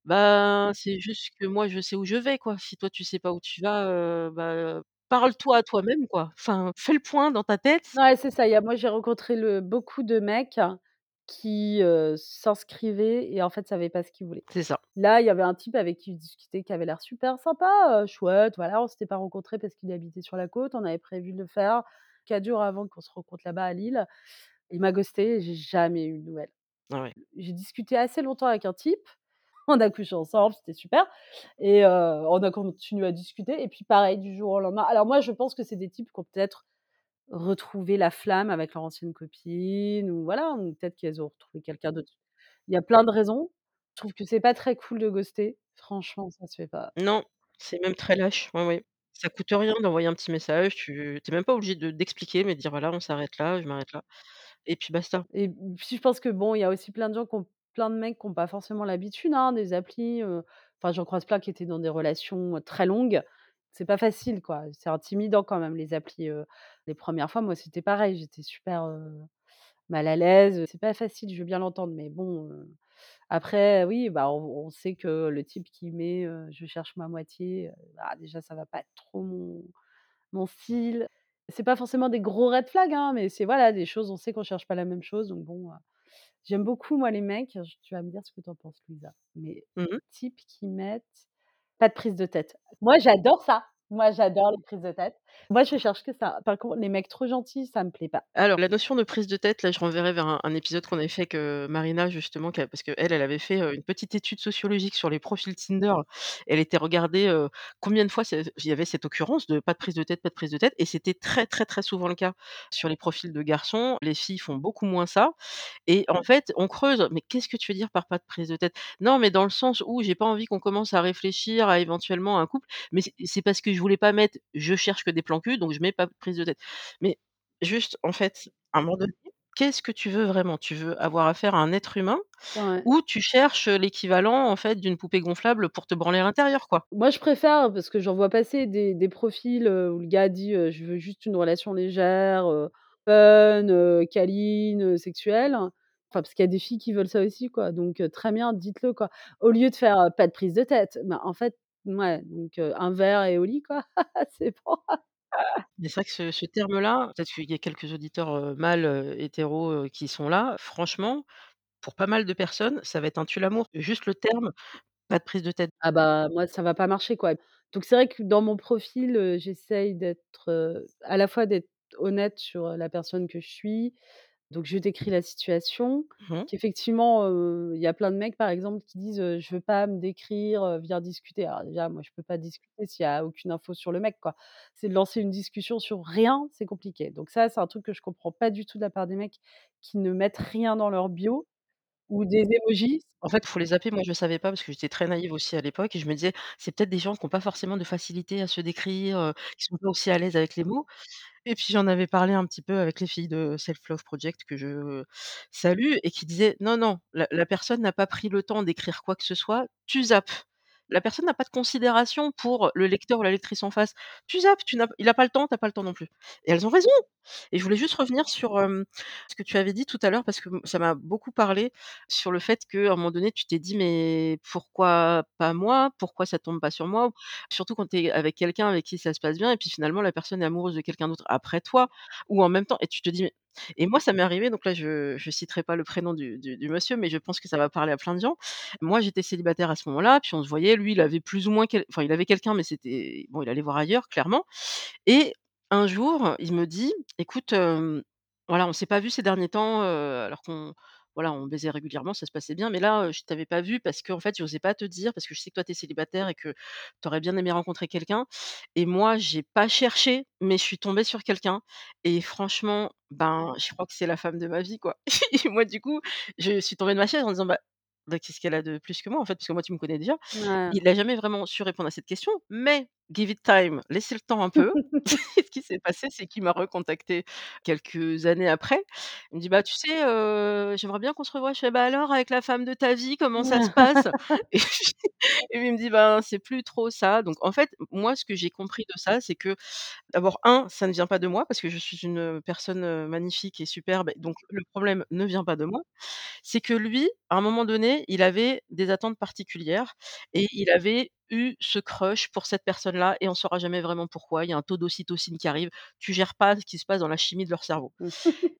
Ben, c'est juste que moi, je sais où je vais, quoi. Si toi, tu sais pas où tu vas, bah parle-toi à toi-même, quoi. Enfin, fais le point dans ta tête. Ouais, c'est ça. Il y a moi, j'ai rencontré le beaucoup de mecs qui, s'inscrivaient et en fait, savaient pas ce qu'ils voulaient. C'est ça. Là, il y avait un type avec qui je discutais qui avait l'air super sympa, chouette, voilà. On s'était pas rencontrés parce qu'il habitait sur la côte. On avait prévu de le faire 4 jours avant qu'on se rencontre là-bas à Lille. Il m'a ghostée et j'ai jamais eu de nouvelles. Ah ouais. J'ai discuté assez longtemps avec un type, on a couché ensemble, c'était super et heu, on a continué à discuter et puis pareil du jour au lendemain alors moi, je pense que c'est des types qui ont peut-être retrouvé la flamme avec leur ancienne copine ou voilà, ou peut-être qu'elles ont retrouvé quelqu'un d'autre. Il y a plein de raisons. Je trouve que c'est pas très cool de ghoster. Franchement, ça se fait pas. Non, c'est même très lâche. Ouais, ouais. Ça coûte rien d'envoyer un petit message, tu tu es même pas obligé de d'expliquer, mais de dire: «Voilà, on s'arrête là, je m'arrête là» et puis basta. Et puis je pense que bon, il y a aussi plein de gens qui ont plein de mecs qui ont pas forcément l'habitude, hein, des applis, enfin j'en croise plein qui étaient dans des relations, très longues. C'est pas facile quoi, c'est intimidant quand même les applis, les 1res fois, moi c'était pareil, j'étais super, mal à l'aise, c'est pas facile, je veux bien l'entendre, mais bon, après oui, bah, on sait que le type qui met, «Je cherche ma moitié», bah, déjà ça va pas être trop mon mon style. C'est pas forcément des gros red flags, hein, mais c'est voilà, des choses, on sait qu'on cherche pas la même chose, donc bon, j'aime beaucoup moi les mecs, tu vas me dire ce que tu en penses Louisa, mais Mmh mh. types qui mettent pas de prise de tête. Moi j'adore ça, moi j'adore les prises de tête. Moi je cherche que ça. Par contre les mecs trop gentils, ça me plaît pas. Alors la notion de prise de tête, là, je renverrai vers un un épisode qu'on avait fait avec, heu, Marina justement parce qu'elle, elle avait fait, une petite étude sociologique sur les profils Tinder. Elle était regarder, heu, combien de fois il y avait cette occurrence de pas de prise de tête, pas de prise de tête et c'était très, très, très souvent le cas sur les profils de garçons. Les filles font beaucoup moins ça et en fait, on creuse: «Mais qu'est-ce que tu veux dire par pas de prise de tête?» «Non, mais dans le sens où j'ai pas envie qu'on commence à réfléchir à éventuellement un couple, mais c'est c'est parce que je voulais pas mettre "je cherche que des plans cul", donc je mets pas de prise de tête». Mais juste en fait, à un moment donné, qu'est-ce que tu veux vraiment? Tu veux avoir affaire à un être humain Ouais. ou tu cherches, l'équivalent en fait d'une poupée gonflable pour te branler à l'intérieur, quoi? Moi je préfère parce que j'en vois passer des des profils, où le gars dit, «Je veux juste une relation légère, heu, fun, câline, sexuelle». Enfin parce qu'il y a des filles qui veulent ça aussi quoi, donc très bien, dites-le quoi. Au lieu de faire, «Pas de prise de tête», ben, en fait, mouais, donc un verre et au lit quoi, c'est bon. C'est vrai que ce terme-là, peut-être qu'il y a quelques auditeurs, heu, mâles, hétéros, qui sont là. Franchement, pour pas mal de personnes, ça va être un tue-l'amour. Juste le terme, pas de prise de tête. Ah bah, moi ça va pas marcher quoi. Donc c'est vrai que dans mon profil, j'essaye d'être, à la fois d'être honnête sur, la personne que je suis. Donc je décris la situation, Mmh mh. qu'effectivement, il y a plein de mecs par exemple qui disent, heu: «Je veux pas me décrire, viens discuter». Alors déjà moi je peux pas discuter s'il y a aucune info sur le mec quoi. C'est de lancer une discussion sur rien, c'est compliqué. Donc ça, c'est un truc que je comprends pas du tout de la part des mecs qui ne mettent rien dans leur bio ou des emojis. En fait, il faut les zapper. Moi, je savais pas parce que j'étais très naïve aussi à l'époque et je me disais: «C'est peut-être des gens qui ont pas forcément de facilité à se décrire, heu, qui sont pas aussi à l'aise avec les mots» et puis j'en avais parlé un petit peu avec les filles de Self Love Project que je salue et qui disaient: «Non, non, la personne n'a pas pris le temps d'écrire quoi que ce soit, tu zappes. La personne n'a pas de considération pour le lecteur ou la lectrice en face. Tu zappes, tu n'as il a pas le temps, tu as pas le temps non plus» et elles ont raison et je voulais juste revenir sur, ce que tu avais dit tout à l'heure parce que, ça m'a beaucoup parlé sur le fait qu'à un moment donné, tu t'es dit: «Mais pourquoi pas moi? Pourquoi ça tombe pas sur moi?» surtout quand tu es avec quelqu'un avec qui ça se passe bien et puis finalement la personne est amoureuse de quelqu'un d'autre après toi ou en même temps et tu te dis mais et moi ça m'est arrivé donc là je je citerai pas le prénom du monsieur, mais je pense que ça va parler à plein de gens. Moi, j'étais célibataire à ce moment-là, puis on se voyait, lui, il avait plus ou moins enfin il avait quelqu'un, mais c'était bon, il allait voir ailleurs clairement et un jour, il me dit: «Écoute, hem, voilà, on s'est pas vu ces derniers temps, heu, alors qu'on voilà, on baisait régulièrement, ça se passait bien, mais là, je t'avais pas vu parce qu'en fait, j'osais pas te dire parce que je sais que toi, tu es célibataire et que tu aurais bien aimé rencontrer quelqu'un et moi, j'ai pas cherché, mais je suis tombée sur quelqu'un et franchement, ben, je crois que c'est la femme de ma vie, quoi» et moi, du coup, je suis tombée de ma chaise en disant: «Bah bah, qu'est-ce qu'elle a de plus que moi, en fait?» parce que moi, tu me connais déjà. Ouais. Il a jamais vraiment su répondre à cette question, mais give it time, laissez le temps un peu. Ce qui s'est passé, c'est qu'il m'a recontactée quelques années après. Il me dit: «Bah, tu sais, heu, j'aimerais bien qu'on se revoie». Je fais: «Bah, alors avec la femme de ta vie, comment ça se passe?» et puis et puis il me dit: «Ben, c'est plus trop ça». Donc en fait, moi, ce que j'ai compris de ça, c'est que d'abord 1, ça ne vient pas de moi parce que je suis une, personne, magnifique et superbe, donc le problème ne vient pas de moi. C'est que lui, à un moment donné, il avait des attentes particulières et il avait eu ce crush pour cette personne-là et on saura jamais vraiment pourquoi. Il y a un taux d'ocytocine qui arrive, tu gères pas ce qui se passe dans la chimie de leur cerveau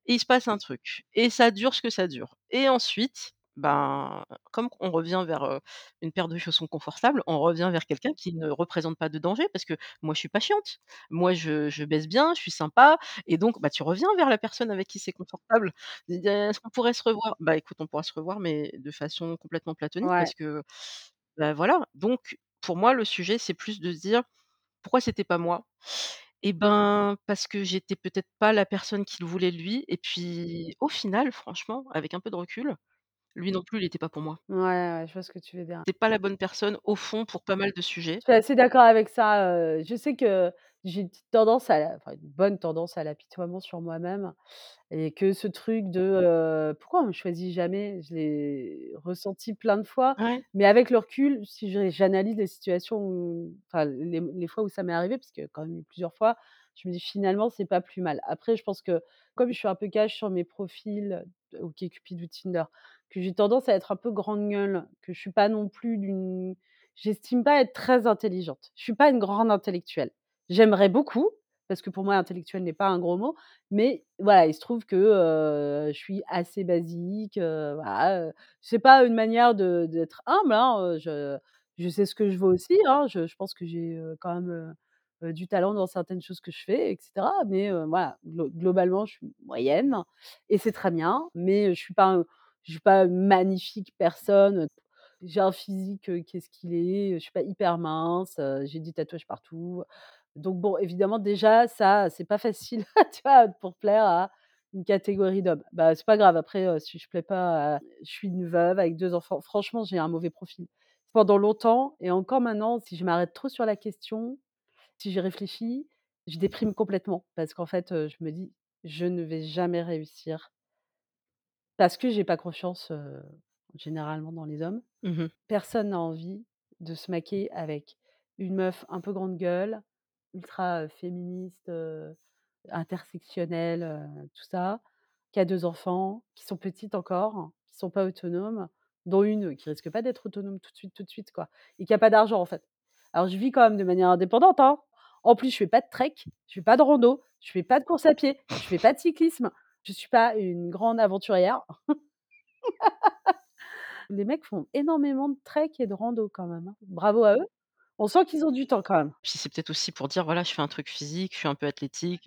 et il se passe un truc et ça dure ce que ça dure et ensuite, ben, comme on revient vers, une paire de chaussons confortables, on revient vers quelqu'un qui ne représente pas de danger parce que moi je suis pas chiante. Moi je je baise bien, je suis sympa et donc bah, tu reviens vers la personne avec qui c'est confortable. «Est-ce qu'on pourrait se revoir?» bah, écoute, on pourra se revoir mais de façon complètement platonique Ouais. parce que, bah, voilà. Donc pour moi, le sujet, c'est plus de se dire: «Pourquoi c'était pas moi?» et ben, parce que j'étais peut-être pas la personne qu'il voulait lui et puis au final, franchement, avec un peu de recul, lui non plus, il était pas pour moi. Ouais, ouais, je vois ce que tu veux dire. C'est pas la bonne personne au fond pour pas mal de sujets. Je suis assez d'accord avec ça, je sais que j'ai une petite tendance à la enfin une bonne tendance à l'apitoiement sur moi-même et que ce truc de, «Pourquoi on me choisit jamais?» je l'ai ressenti plein de fois, Ouais. mais avec le recul, si je j'analyse les situations où enfin les les fois où ça m'est arrivé, parce a quand même eu plusieurs fois, je me dis: «Finalement, c'est pas plus mal». Après, je pense que comme je suis un peu cash sur mes profils, OkCupid ou Tinder, que j'ai tendance à être un peu grande gueule, que je suis pas non plus d'une j'estime pas être très intelligente. Je suis pas une grande intellectuelle. J'aimerais beaucoup, parce que pour moi intellectuel n'est pas un gros mot, mais voilà, il se trouve que, je suis assez basique, heu, voilà, c'est pas une manière d'être humble, hein, je je sais ce que je vaux aussi, hein, je je pense que j'ai, quand même, du talent dans certaines choses que je fais et cetera, mais voilà, glo globalement, je suis moyenne et c'est très bien, mais je suis pas je suis pas une magnifique personne, j'ai un physique, heu, qui est ce qu'il est, je suis pas hyper mince, j'ai des tatouages partout, donc bon, évidemment, déjà ça, c'est pas facile, tu vois, pour plaire à une catégorie d'hommes. Bah, c'est pas grave après, si je plais pas à je suis une veuve avec 2 enfants. Franchement, j'ai un mauvais profil. Pendant longtemps et encore maintenant, si je m'arrête trop sur la question, si j'y réfléchis, je déprime complètement parce qu'en fait, je me dis: «Je ne vais jamais réussir» parce que j'ai pas confiance, généralement dans les hommes. Mmh mh. Personne n'a envie de se maquer avec une meuf un peu grande gueule, ultra, féministe, intersectionnelle, tout ça, qui a 2 enfants, qui sont petites encore, qui sont pas autonomes, dont une qui risque pas d'être autonome tout de suite, tout de suite, quoi et qui a pas d'argent, en fait. Alors je vis quand même de manière indépendante, hein. En plus, je fais pas de trek, je fais pas de rando, je fais pas de course à pied, je fais pas de cyclisme, je suis pas une grande aventurière. Les mecs font énormément de trek et de rando quand même, hein. Bravo à eux. On sent qu'ils ont du temps quand même. Puis c'est peut-être aussi pour dire: «Voilà, je fais un truc physique, je suis un peu athlétique»,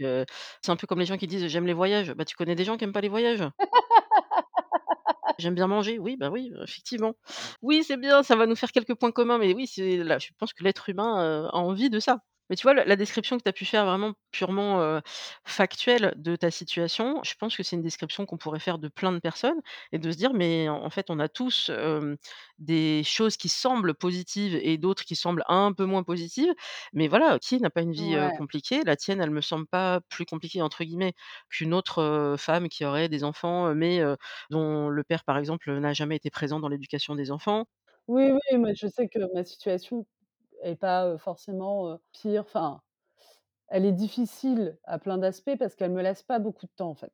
c'est un peu comme les gens qui disent: «J'aime les voyages». Bah, tu connais des gens qui aiment pas les voyages? «J'aime bien manger». Oui, bah, oui, effectivement. Oui, c'est bien, ça va nous faire quelques points communs, mais oui, c'est là, je pense que l'être humain, a envie de ça. Mais tu vois, la la description que tu as pu faire vraiment purement, heu, factuelle de ta situation, je pense que c'est une description qu'on pourrait faire de plein de personnes et de se dire: «Mais en fait, on a tous, hem, des choses qui semblent positives et d'autres qui semblent un peu moins positives». Mais voilà, qui n'a pas une vie, heu, Ouais. compliquée? La tienne, elle me semble pas «plus compliquée» entre guillemets qu'une autre, heu, femme qui aurait des enfants, heu, mais heu, dont le père, par exemple, n'a jamais été présent dans l'éducation des enfants. Oui, oui, mais je sais que ma situation est pas, forcément, pire, enfin, elle est difficile à plein d'aspects parce qu'elle me laisse pas beaucoup de temps, en fait,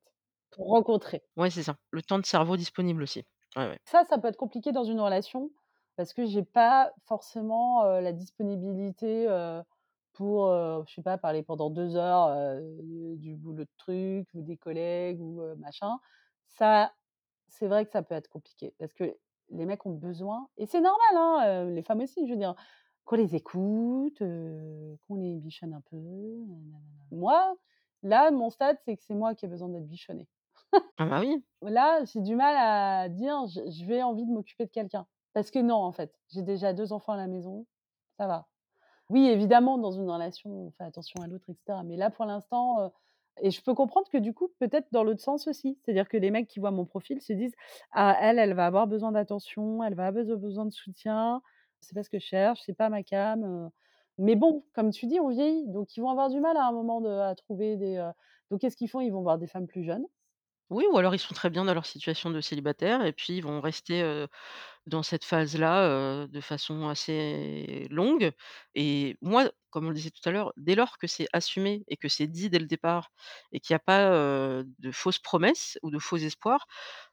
pour rencontrer. Ouais, c'est ça, le temps de cerveau disponible aussi. Ouais, ouais. Ça, ça peut être compliqué dans une relation parce que j'ai pas forcément, la disponibilité, pour, heu, je sais pas, parler pendant 2 heures, heu, du boulot de trucs ou des collègues ou machin. Ça, c'est vrai que ça peut être compliqué parce que les mecs ont besoin et c'est normal, hein, les femmes aussi, je veux dire, qu'on les écoute, qu'on les bichonne un peu. Moi, là, mon stade, c'est que c'est moi qui ai besoin d'être bichonnée. Ah bah, oui. Là, j'ai du mal à dire: «Je vais envie de m'occuper de quelqu'un». Parce que non, en fait, j'ai déjà 2 enfants à la maison, ça va. Oui, évidemment, dans une relation, on fait attention à l'autre et cetera, mais là, pour l'instant, et je peux comprendre que du coup, peut-être dans l'autre sens aussi. C'est-à-dire que les mecs qui voient mon profil se disent: «Ah elle, elle va avoir besoin d'attention, elle va avoir beso besoin de soutien, c'est pas ce que je cherche, c'est pas ma came», heu, mais bon, comme tu dis, on vieillit, donc ils vont avoir du mal à un moment à trouver des, donc qu'est-ce qu'ils font? Ils vont voir des femmes plus jeunes Oui ou alors ils sont très bien dans leur situation de célibataire et puis ils vont rester, dans cette phase-là, de façon assez longue et moi, comme on le disait tout à l'heure, dès lors que c'est assumé et que c'est dit dès le départ et qu'il y a pas, de fausses promesses ou de faux espoirs,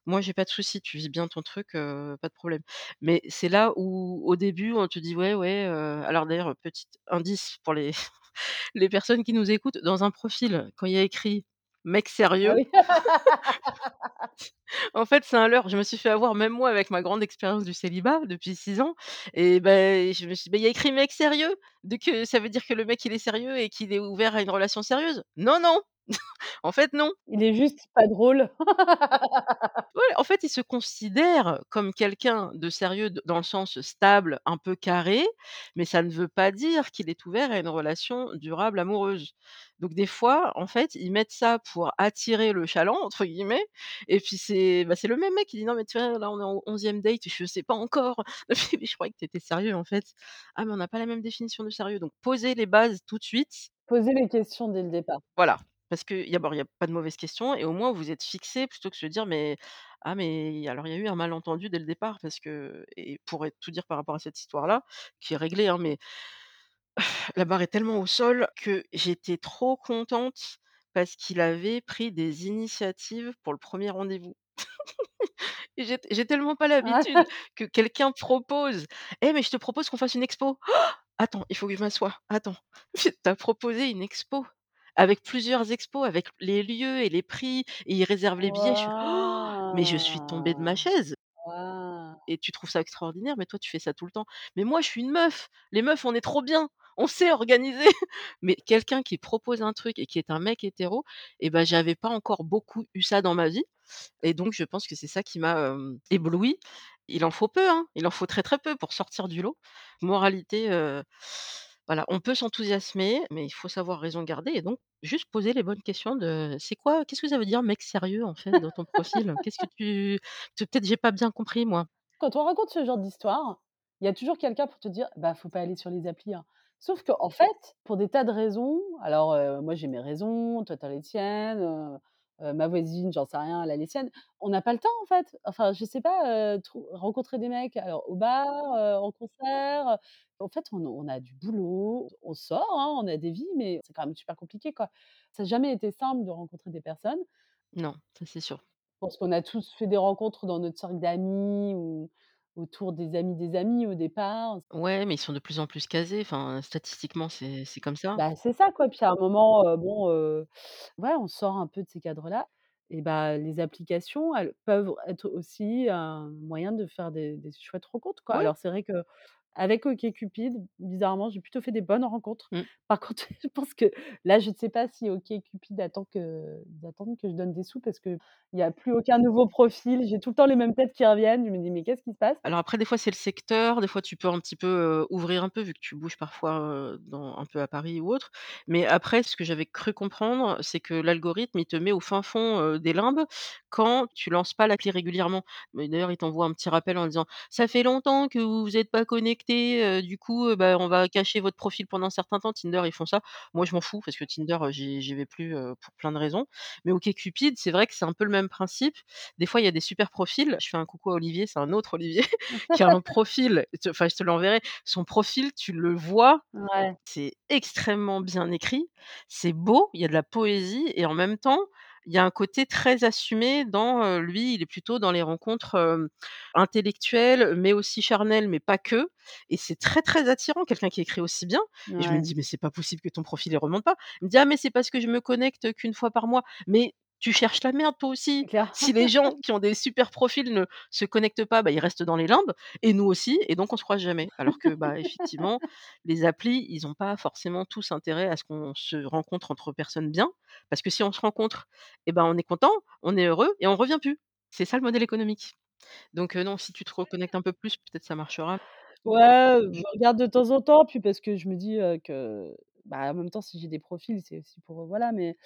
moi j'ai pas de souci. Tu vis bien ton truc, pas de problème. Mais c'est là où, au début, on te dit: «Ouais, ouais», alors d'ailleurs, petit indice pour les les personnes qui nous écoutent, dans un profil, quand il y a écrit: «Mec Ah sérieux» oui. en fait, c'est un leurre. Je me suis fait avoir, même moi, avec ma grande expérience du célibat depuis 6 ans et beh, je me suis «Beh, il y a écrit mec sérieux, donc ça veut dire que le mec, il est sérieux et qu'il est ouvert à une relation sérieuse?» non, non! En fait, non. Il est juste pas drôle. Ouais, en fait, il se considère comme quelqu'un de sérieux dans le sens stable, un peu carré, mais ça ne veut pas dire qu'il est ouvert à une relation durable amoureuse. Donc des fois, en fait, ils mettent ça pour «attirer le chaland» entre guillemets et puis c'est, bah, c'est le même mec qui dit: «Non mais tu vois, là, on est en 11e date». Je «C'est pas encore». «Mais je croyais que tu étais sérieux, en fait». «Ah mais on n'a pas la même définition de sérieux». Donc posez les bases tout de suite Poser les questions dès le départ. voilà, parce a bon, il y a pas de mauvaises questions et au moins vous êtes fixés plutôt que se dire: «Mais ah mais alors il y a eu un malentendu dès le départ» parce que et pour tout dire par rapport à cette histoire-là, qui est réglée, hein, mais la barre est tellement au sol que j'étais trop contente parce qu'il avait pris des initiatives pour le 1er rendez-vous. Et j'ai t j'ai tellement pas l'habitude que quelqu'un propose: «Eh mais je te propose qu'on fasse une expo». «Attends, il faut que je m'assoie, attends». Tu as proposé une expo, avec plusieurs expos, avec les lieux et les prix et il réserve les billets, je fais: «Mais je suis tombée de ma chaise»! «et tu trouves ça extraordinaire, mais toi tu fais ça tout le temps». «Mais moi je suis une meuf, les meufs on est trop bien, on sait organiser». Mais quelqu'un qui propose un truc et qui est un mec hétéro et bah, j'avais pas encore beaucoup eu ça dans ma vie et donc je pense que c'est ça qui m'a, hem, éblouie. Il en faut peu, hein, il en faut très, très peu pour sortir du lot. Moralité, voilà, on peut s'enthousiasmer, mais il faut savoir raison garder et donc juste poser les bonnes questions de: «C'est quoi qu'est-ce que ça veut dire mec sérieux, en fait, dans ton profil? Qu'est-ce que tu peut-être j'ai pas bien compris moi». Quand on raconte ce genre d'histoire, il y a toujours quelqu'un pour te dire: «Bah, faut pas aller sur les applis, hein». Sauf qu'en fait, pour des tas de raisons, alors, moi j'ai mes raisons, toi tu as les tiennes, heu, ma voisine, j'en sais rien, elle a les siennes. On n'a pas le temps, en fait. Enfin, je sais pas, trou rencontrer des mecs, alors au bar, heu, en concert, heu, en fait, on on a du boulot, on sort, hein, on a des vies, mais c'est quand même super compliqué, quoi. Ça a jamais été simple de rencontrer des personnes Non, ça c'est sûr. parce qu'on a tous fait des rencontres dans notre cercle d'amis ou autour des amis des amis au départ. Ouais, mais ils sont de plus en plus casés, enfin, statistiquement, c'est c'est comme ça. Bah, c'est ça, quoi. Puis à un moment, bon, ouais, on sort un peu de ces cadres-là et bah, les applications, elles peuvent être aussi un moyen de faire des des chouettes rencontres, quoi. Oui. Alors c'est vrai qu'avec OkCupid, bizarrement, j'ai plutôt fait des bonnes rencontres. Mmh. Par contre, je pense que là, je ne sais pas si OkCupid attend que attendent que je donne des sous parce qu'il y a plus aucun nouveau profil. J'ai tout le temps les mêmes têtes qui reviennent. Je me dis: «Mais qu'est-ce qui se passe?» Alors après, des fois, c'est le secteur, des fois, tu peux un petit peu, ouvrir un peu vu que tu bouges parfois, dans un peu à Paris ou autre. Mais après, ce que j'avais cru comprendre, c'est que l'algorithme, il te met au fin fond, des limbes quand tu lances pas l'appli régulièrement. Mais d'ailleurs, il t'envoie un petit rappel en disant: «Ça fait longtemps que vous vous êtes pas connectés, du coup, bah, on va cacher votre profil pendant un certain temps». Tinder, ils font ça. Moi, je m'en fous parce que Tinder, j'y j'y vais plus, pour plein de raisons. Mais OkCupid, c'est vrai que c'est un peu le même principe. Des fois, il y a des super profils. Je fais un coucou à Olivier, c'est un autre Olivier qui a un profil, enfin, je te l'enverrai. Son profil, tu le vois, Ouais. c'est extrêmement bien écrit, c'est beau, il y a de la poésie et en même temps, il y a un côté très assumé dans, heu, lui, il est plutôt dans les rencontres, hem, intellectuelles, mais aussi charnelles, mais pas que et c'est très, très attirant, quelqu'un qui écrit aussi bien et je me dis: «Mais c'est pas possible que ton profil, il remonte pas». Il me dit: «Ah mais c'est parce que je me connecte qu'1 fois par mois». Mais tu cherches la merde toi aussi. Si les gens qui ont des super profils ne se connectent pas, bah, ils restent dans les limbes et nous aussi et donc on se croise jamais. Alors que, bah, effectivement, les applis, ils ont pas forcément tous intérêt à ce qu'on se rencontre entre personnes bien, parce que si on se rencontre et ben, on est content, on est heureux et on revient plus. C'est ça le modèle économique. Donc heu, non, si tu te reconnectes un peu plus, peut-être ça marchera. Ouais, je regarde de temps en temps, puis parce que je me dis, que, bah, en même temps, si j'ai des profils, c'est aussi pour, voilà, mais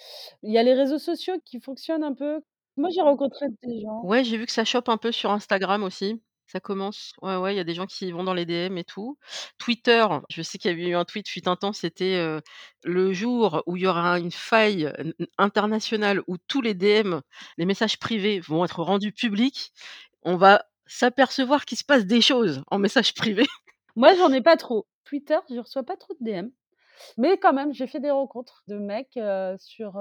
il y a les réseaux sociaux qui fonctionnent un peu. Moi, j'ai rencontré des gens Ouais, j'ai vu que ça chope un peu sur Instagram aussi. Ça commence. Ouais, ouais, il y a des gens qui vont dans les DM et tout. Twitter, je sais qu'il y avait eu un tweet fut un temps, c'était, «Le jour où il y aura une faille internationale où tous les DM, les messages privés vont être rendus publics, on va s'apercevoir qu'il se passe des choses en message privé». Moi, j'en ai pas trop. Twitter, je reçois pas trop de DM. Mais quand même, j'ai fait des rencontres de mecs, heu, sur,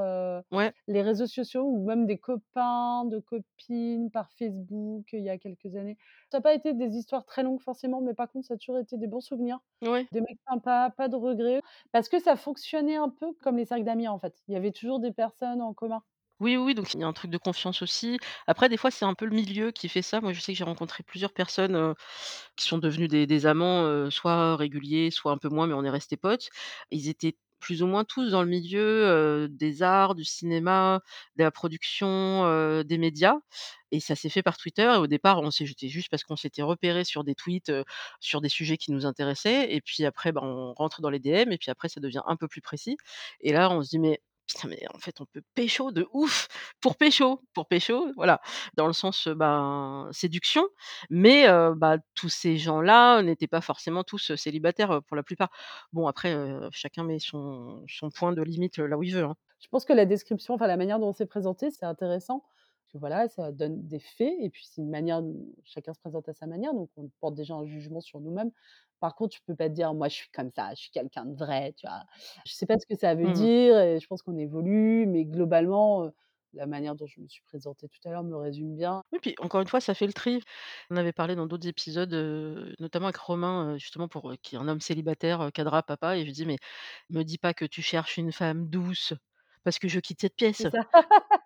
Ouais. les réseaux sociaux ou même des copains, de copines par Facebook, il y a quelques années. Ça a pas été des histoires très longues forcément, mais par contre, ça a toujours été des bons souvenirs. Ouais. Des mecs sympas, pas de regrets, parce que ça fonctionnait un peu comme les cercles d'amis, en fait. Il y avait toujours des personnes en commun. Oui, oui, donc il y a un truc de confiance aussi. Après, des fois, c'est un peu le milieu qui fait ça. Moi, je sais que j'ai rencontré plusieurs personnes, qui sont devenues des amants, soit réguliers, soit un peu moins, mais on est restés potes. Ils étaient plus ou moins tous dans le milieu, des arts, du cinéma, de la production, des médias et ça s'est fait par Twitter et au départ, on s'est c'était juste parce qu'on s'était repérés sur des tweets, sur des sujets qui nous intéressaient et puis après, ben, on rentre dans les DM et puis après ça devient un peu plus précis et là, on se dit: «Mais putain, mais en fait, on peut pécho de ouf pour pécho, pour pécho», voilà, dans le sens, ben, séduction, mais bah, tous ces gens-là n'étaient pas forcément tous, célibataires, pour la plupart. Bon après, chacun met son point de limite, là où il veut, hein. Je pense que la description, enfin la manière dont c'est présenté, c'est intéressant. Que voilà, ça donne des faits et puis c'est une manière dont chacun se présente à sa manière, donc on porte déjà un jugement sur nous-mêmes. Par contre, tu peux pas te dire: «Moi, je suis comme ça, je suis quelqu'un de vrai», tu vois? Je sais pas ce que ça veut Mmh mh. dire et je pense qu'on évolue, mais globalement, la manière dont je me suis présentée tout à l'heure me résume bien. Oui, puis encore une fois, ça fait le tri. On avait parlé dans d'autres épisodes, notamment avec Romain, justement pour, qui est un homme célibataire, cadra, papa et je lui dis: «Mais me dis pas que tu cherches une femme douce parce que je quitte cette pièce».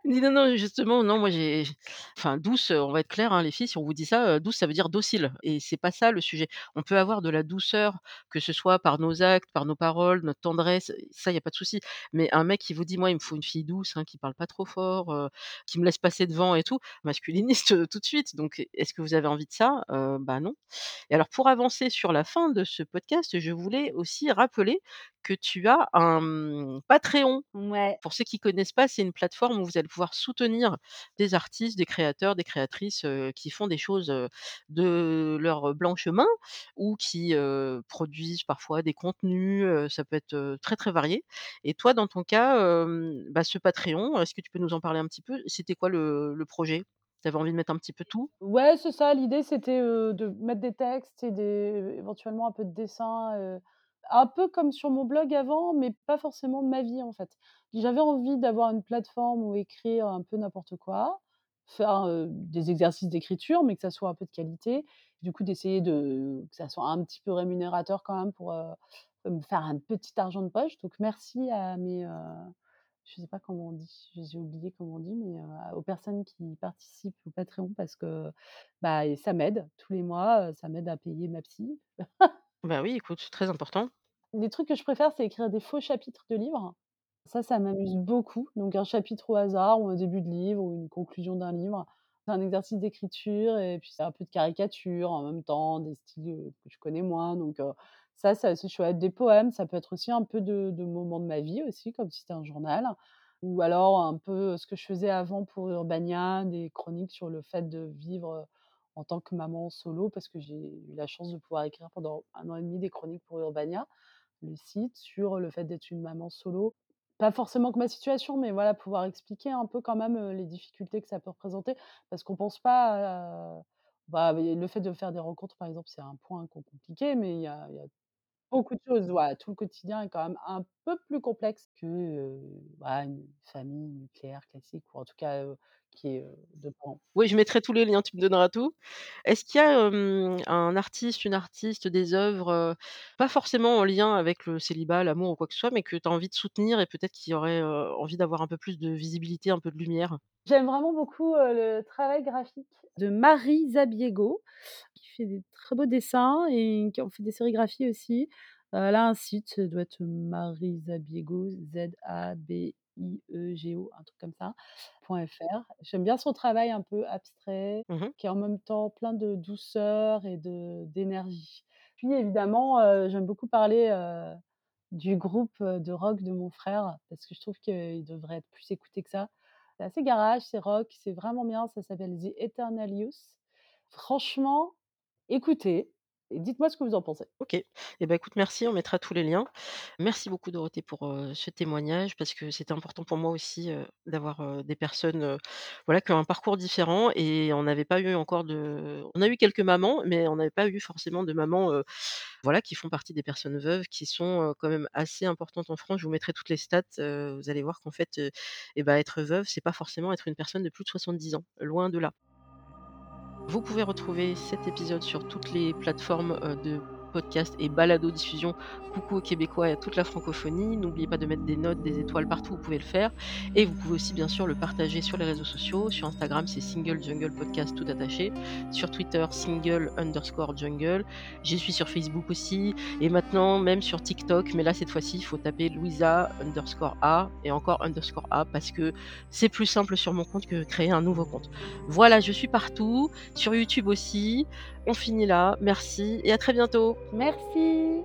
«Non, non, justement, non, moi j'ai j» enfin douce, on va être clair, hein, les filles, si on vous dit ça, douce, ça veut dire docile et c'est pas ça le sujet. On peut avoir de la douceur, que ce soit par nos actes, par nos paroles, notre tendresse, ça, il y a pas de souci. Mais un mec qui vous dit: «Moi, il me faut une fille douce, hein, qui parle pas trop fort, qui me laisse passer devant et tout», masculiniste, tout de suite. Donc est-ce que vous avez envie de ça? Bah non. Et alors pour avancer sur la fin de ce podcast, je voulais aussi rappeler que tu as un, mmh, Patreon. Ouais. Pour ceux qui connaissent pas, c'est une plateforme où vous allez pouvoir soutenir des artistes, des créateurs, des créatrices, qui font des choses, de leurs blanches mains ou qui, produisent parfois des contenus, ça peut être, très, très varié. Et toi, dans ton cas, bah, ce Patreon, est-ce que tu peux nous en parler un petit peu? C'était quoi le le projet? Tu avais envie de mettre un petit peu tout? Ouais, c'est ça, l'idée c'était, de mettre des textes et éventuellement un peu de dessin, un peu comme sur mon blog avant, mais pas forcément ma vie, en fait. J'avais envie d'avoir une plateforme où écrire un peu n'importe quoi, faire, des exercices d'écriture, mais que ça soit un peu de qualité. Du coup, d'essayer de que ça soit un petit peu rémunérateur quand même pour, me faire un petit argent de poche. Donc merci à mes, heu, je sais pas comment on dit, j'ai oublié comment on dit, mais, aux personnes qui participent au Patreon parce que, bah ça m'aide tous les mois, ça m'aide à payer ma psy. Bah oui, écoute, très important. Les trucs que je préfère, c'est écrire des faux chapitres de livres. Ça, ça m'amuse beaucoup. Donc un chapitre au hasard ou un début de livre ou une conclusion d'un livre. C'est un exercice d'écriture et puis c'est un peu de caricature en même temps, des styles, heu, que je connais moins donc heu, ça, c'est chouette. Des poèmes, ça peut être aussi un peu de de moments de ma vie aussi, comme si c'était un journal ou alors un peu ce que je faisais avant pour Urbania, des chroniques sur le fait de vivre, en tant que maman solo parce que j'ai eu la chance de pouvoir écrire pendant 1 an et demi des chroniques pour Urbania, le site, sur le fait d'être une maman solo. Pas forcément que ma situation, mais voilà, pouvoir expliquer un peu quand même, heu, les difficultés que ça peut représenter parce qu'on pense pas, heu, bah, le fait de faire des rencontres, par exemple, c'est un point com compliqué, mais il y a beaucoup de choses, voilà, tout le quotidien est quand même un peu plus complexe que, heu, bah, une famille nucléaire classique ou en tout cas, heu, qui est, heu, de parents. Oui, je mettrai tous les liens, tu me donneras tout. Est-ce qu'il y a, hem, un artiste, une artiste, des œuvres, heu, pas forcément en lien avec le célibat, l'amour ou quoi que ce soit, mais que tu as envie de soutenir et peut-être qui auraient, heu, envie d'avoir un peu plus de visibilité, un peu de lumière? J'aime vraiment beaucoup, heu, le travail graphique de Marie Zabiego, fait des très beaux dessins et qui en fait des sérigraphies aussi. Elle a un site, ça doit être Marie Zabiego, Z-A-B-I-E-G-O, un truc comme ça, .fr. J'aime bien son travail un peu abstrait, Mmh mh. qui est en même temps plein de douceur et d'énergie. Puis évidemment, j'aime beaucoup parler, du groupe, de rock de mon frère parce que je trouve qu'il devrait être plus écouté que ça. C'est assez garage, c'est rock, c'est vraiment bien, ça s'appelle The Eternal Youth. Franchement, écoutez dites-moi ce que vous en pensez. OK. Et bah, écoute, merci, on mettra tous les liens. Merci beaucoup Dorothée pour, ce témoignage parce que c'était important pour moi aussi, d'avoir, des personnes, voilà, qui ont un parcours différent et on n'avait pas eu encore de on a eu quelques mamans, mais on n'avait pas eu forcément de mamans, voilà, qui font partie des personnes veuves qui sont, quand même assez importantes en France. Je vous mettrai toutes les stats, vous allez voir qu'en fait, et bah, être veuve, c'est pas forcément être une personne de plus de 70 ans, loin de là. Vous pouvez retrouver cet épisode sur toutes les plateformes, heu, de podcast et balado-diffusion. Coucou aux Québécois et à toute la francophonie. N'oubliez pas de mettre des notes, des étoiles partout où vous pouvez le faire et vous pouvez aussi bien sûr le partager sur les réseaux sociaux. Sur Instagram, c'est Single Jungle Podcast tout attaché. Sur Twitter, single underscore jungle. J'y suis sur Facebook aussi et maintenant même sur TikTok, mais là cette fois-ci, il faut taper Louisa underscore A et encore underscore A parce que c'est plus simple sur mon compte que créer un nouveau compte. Voilà, je suis partout, sur YouTube aussi. On finit là. Merci et à très bientôt. Merci.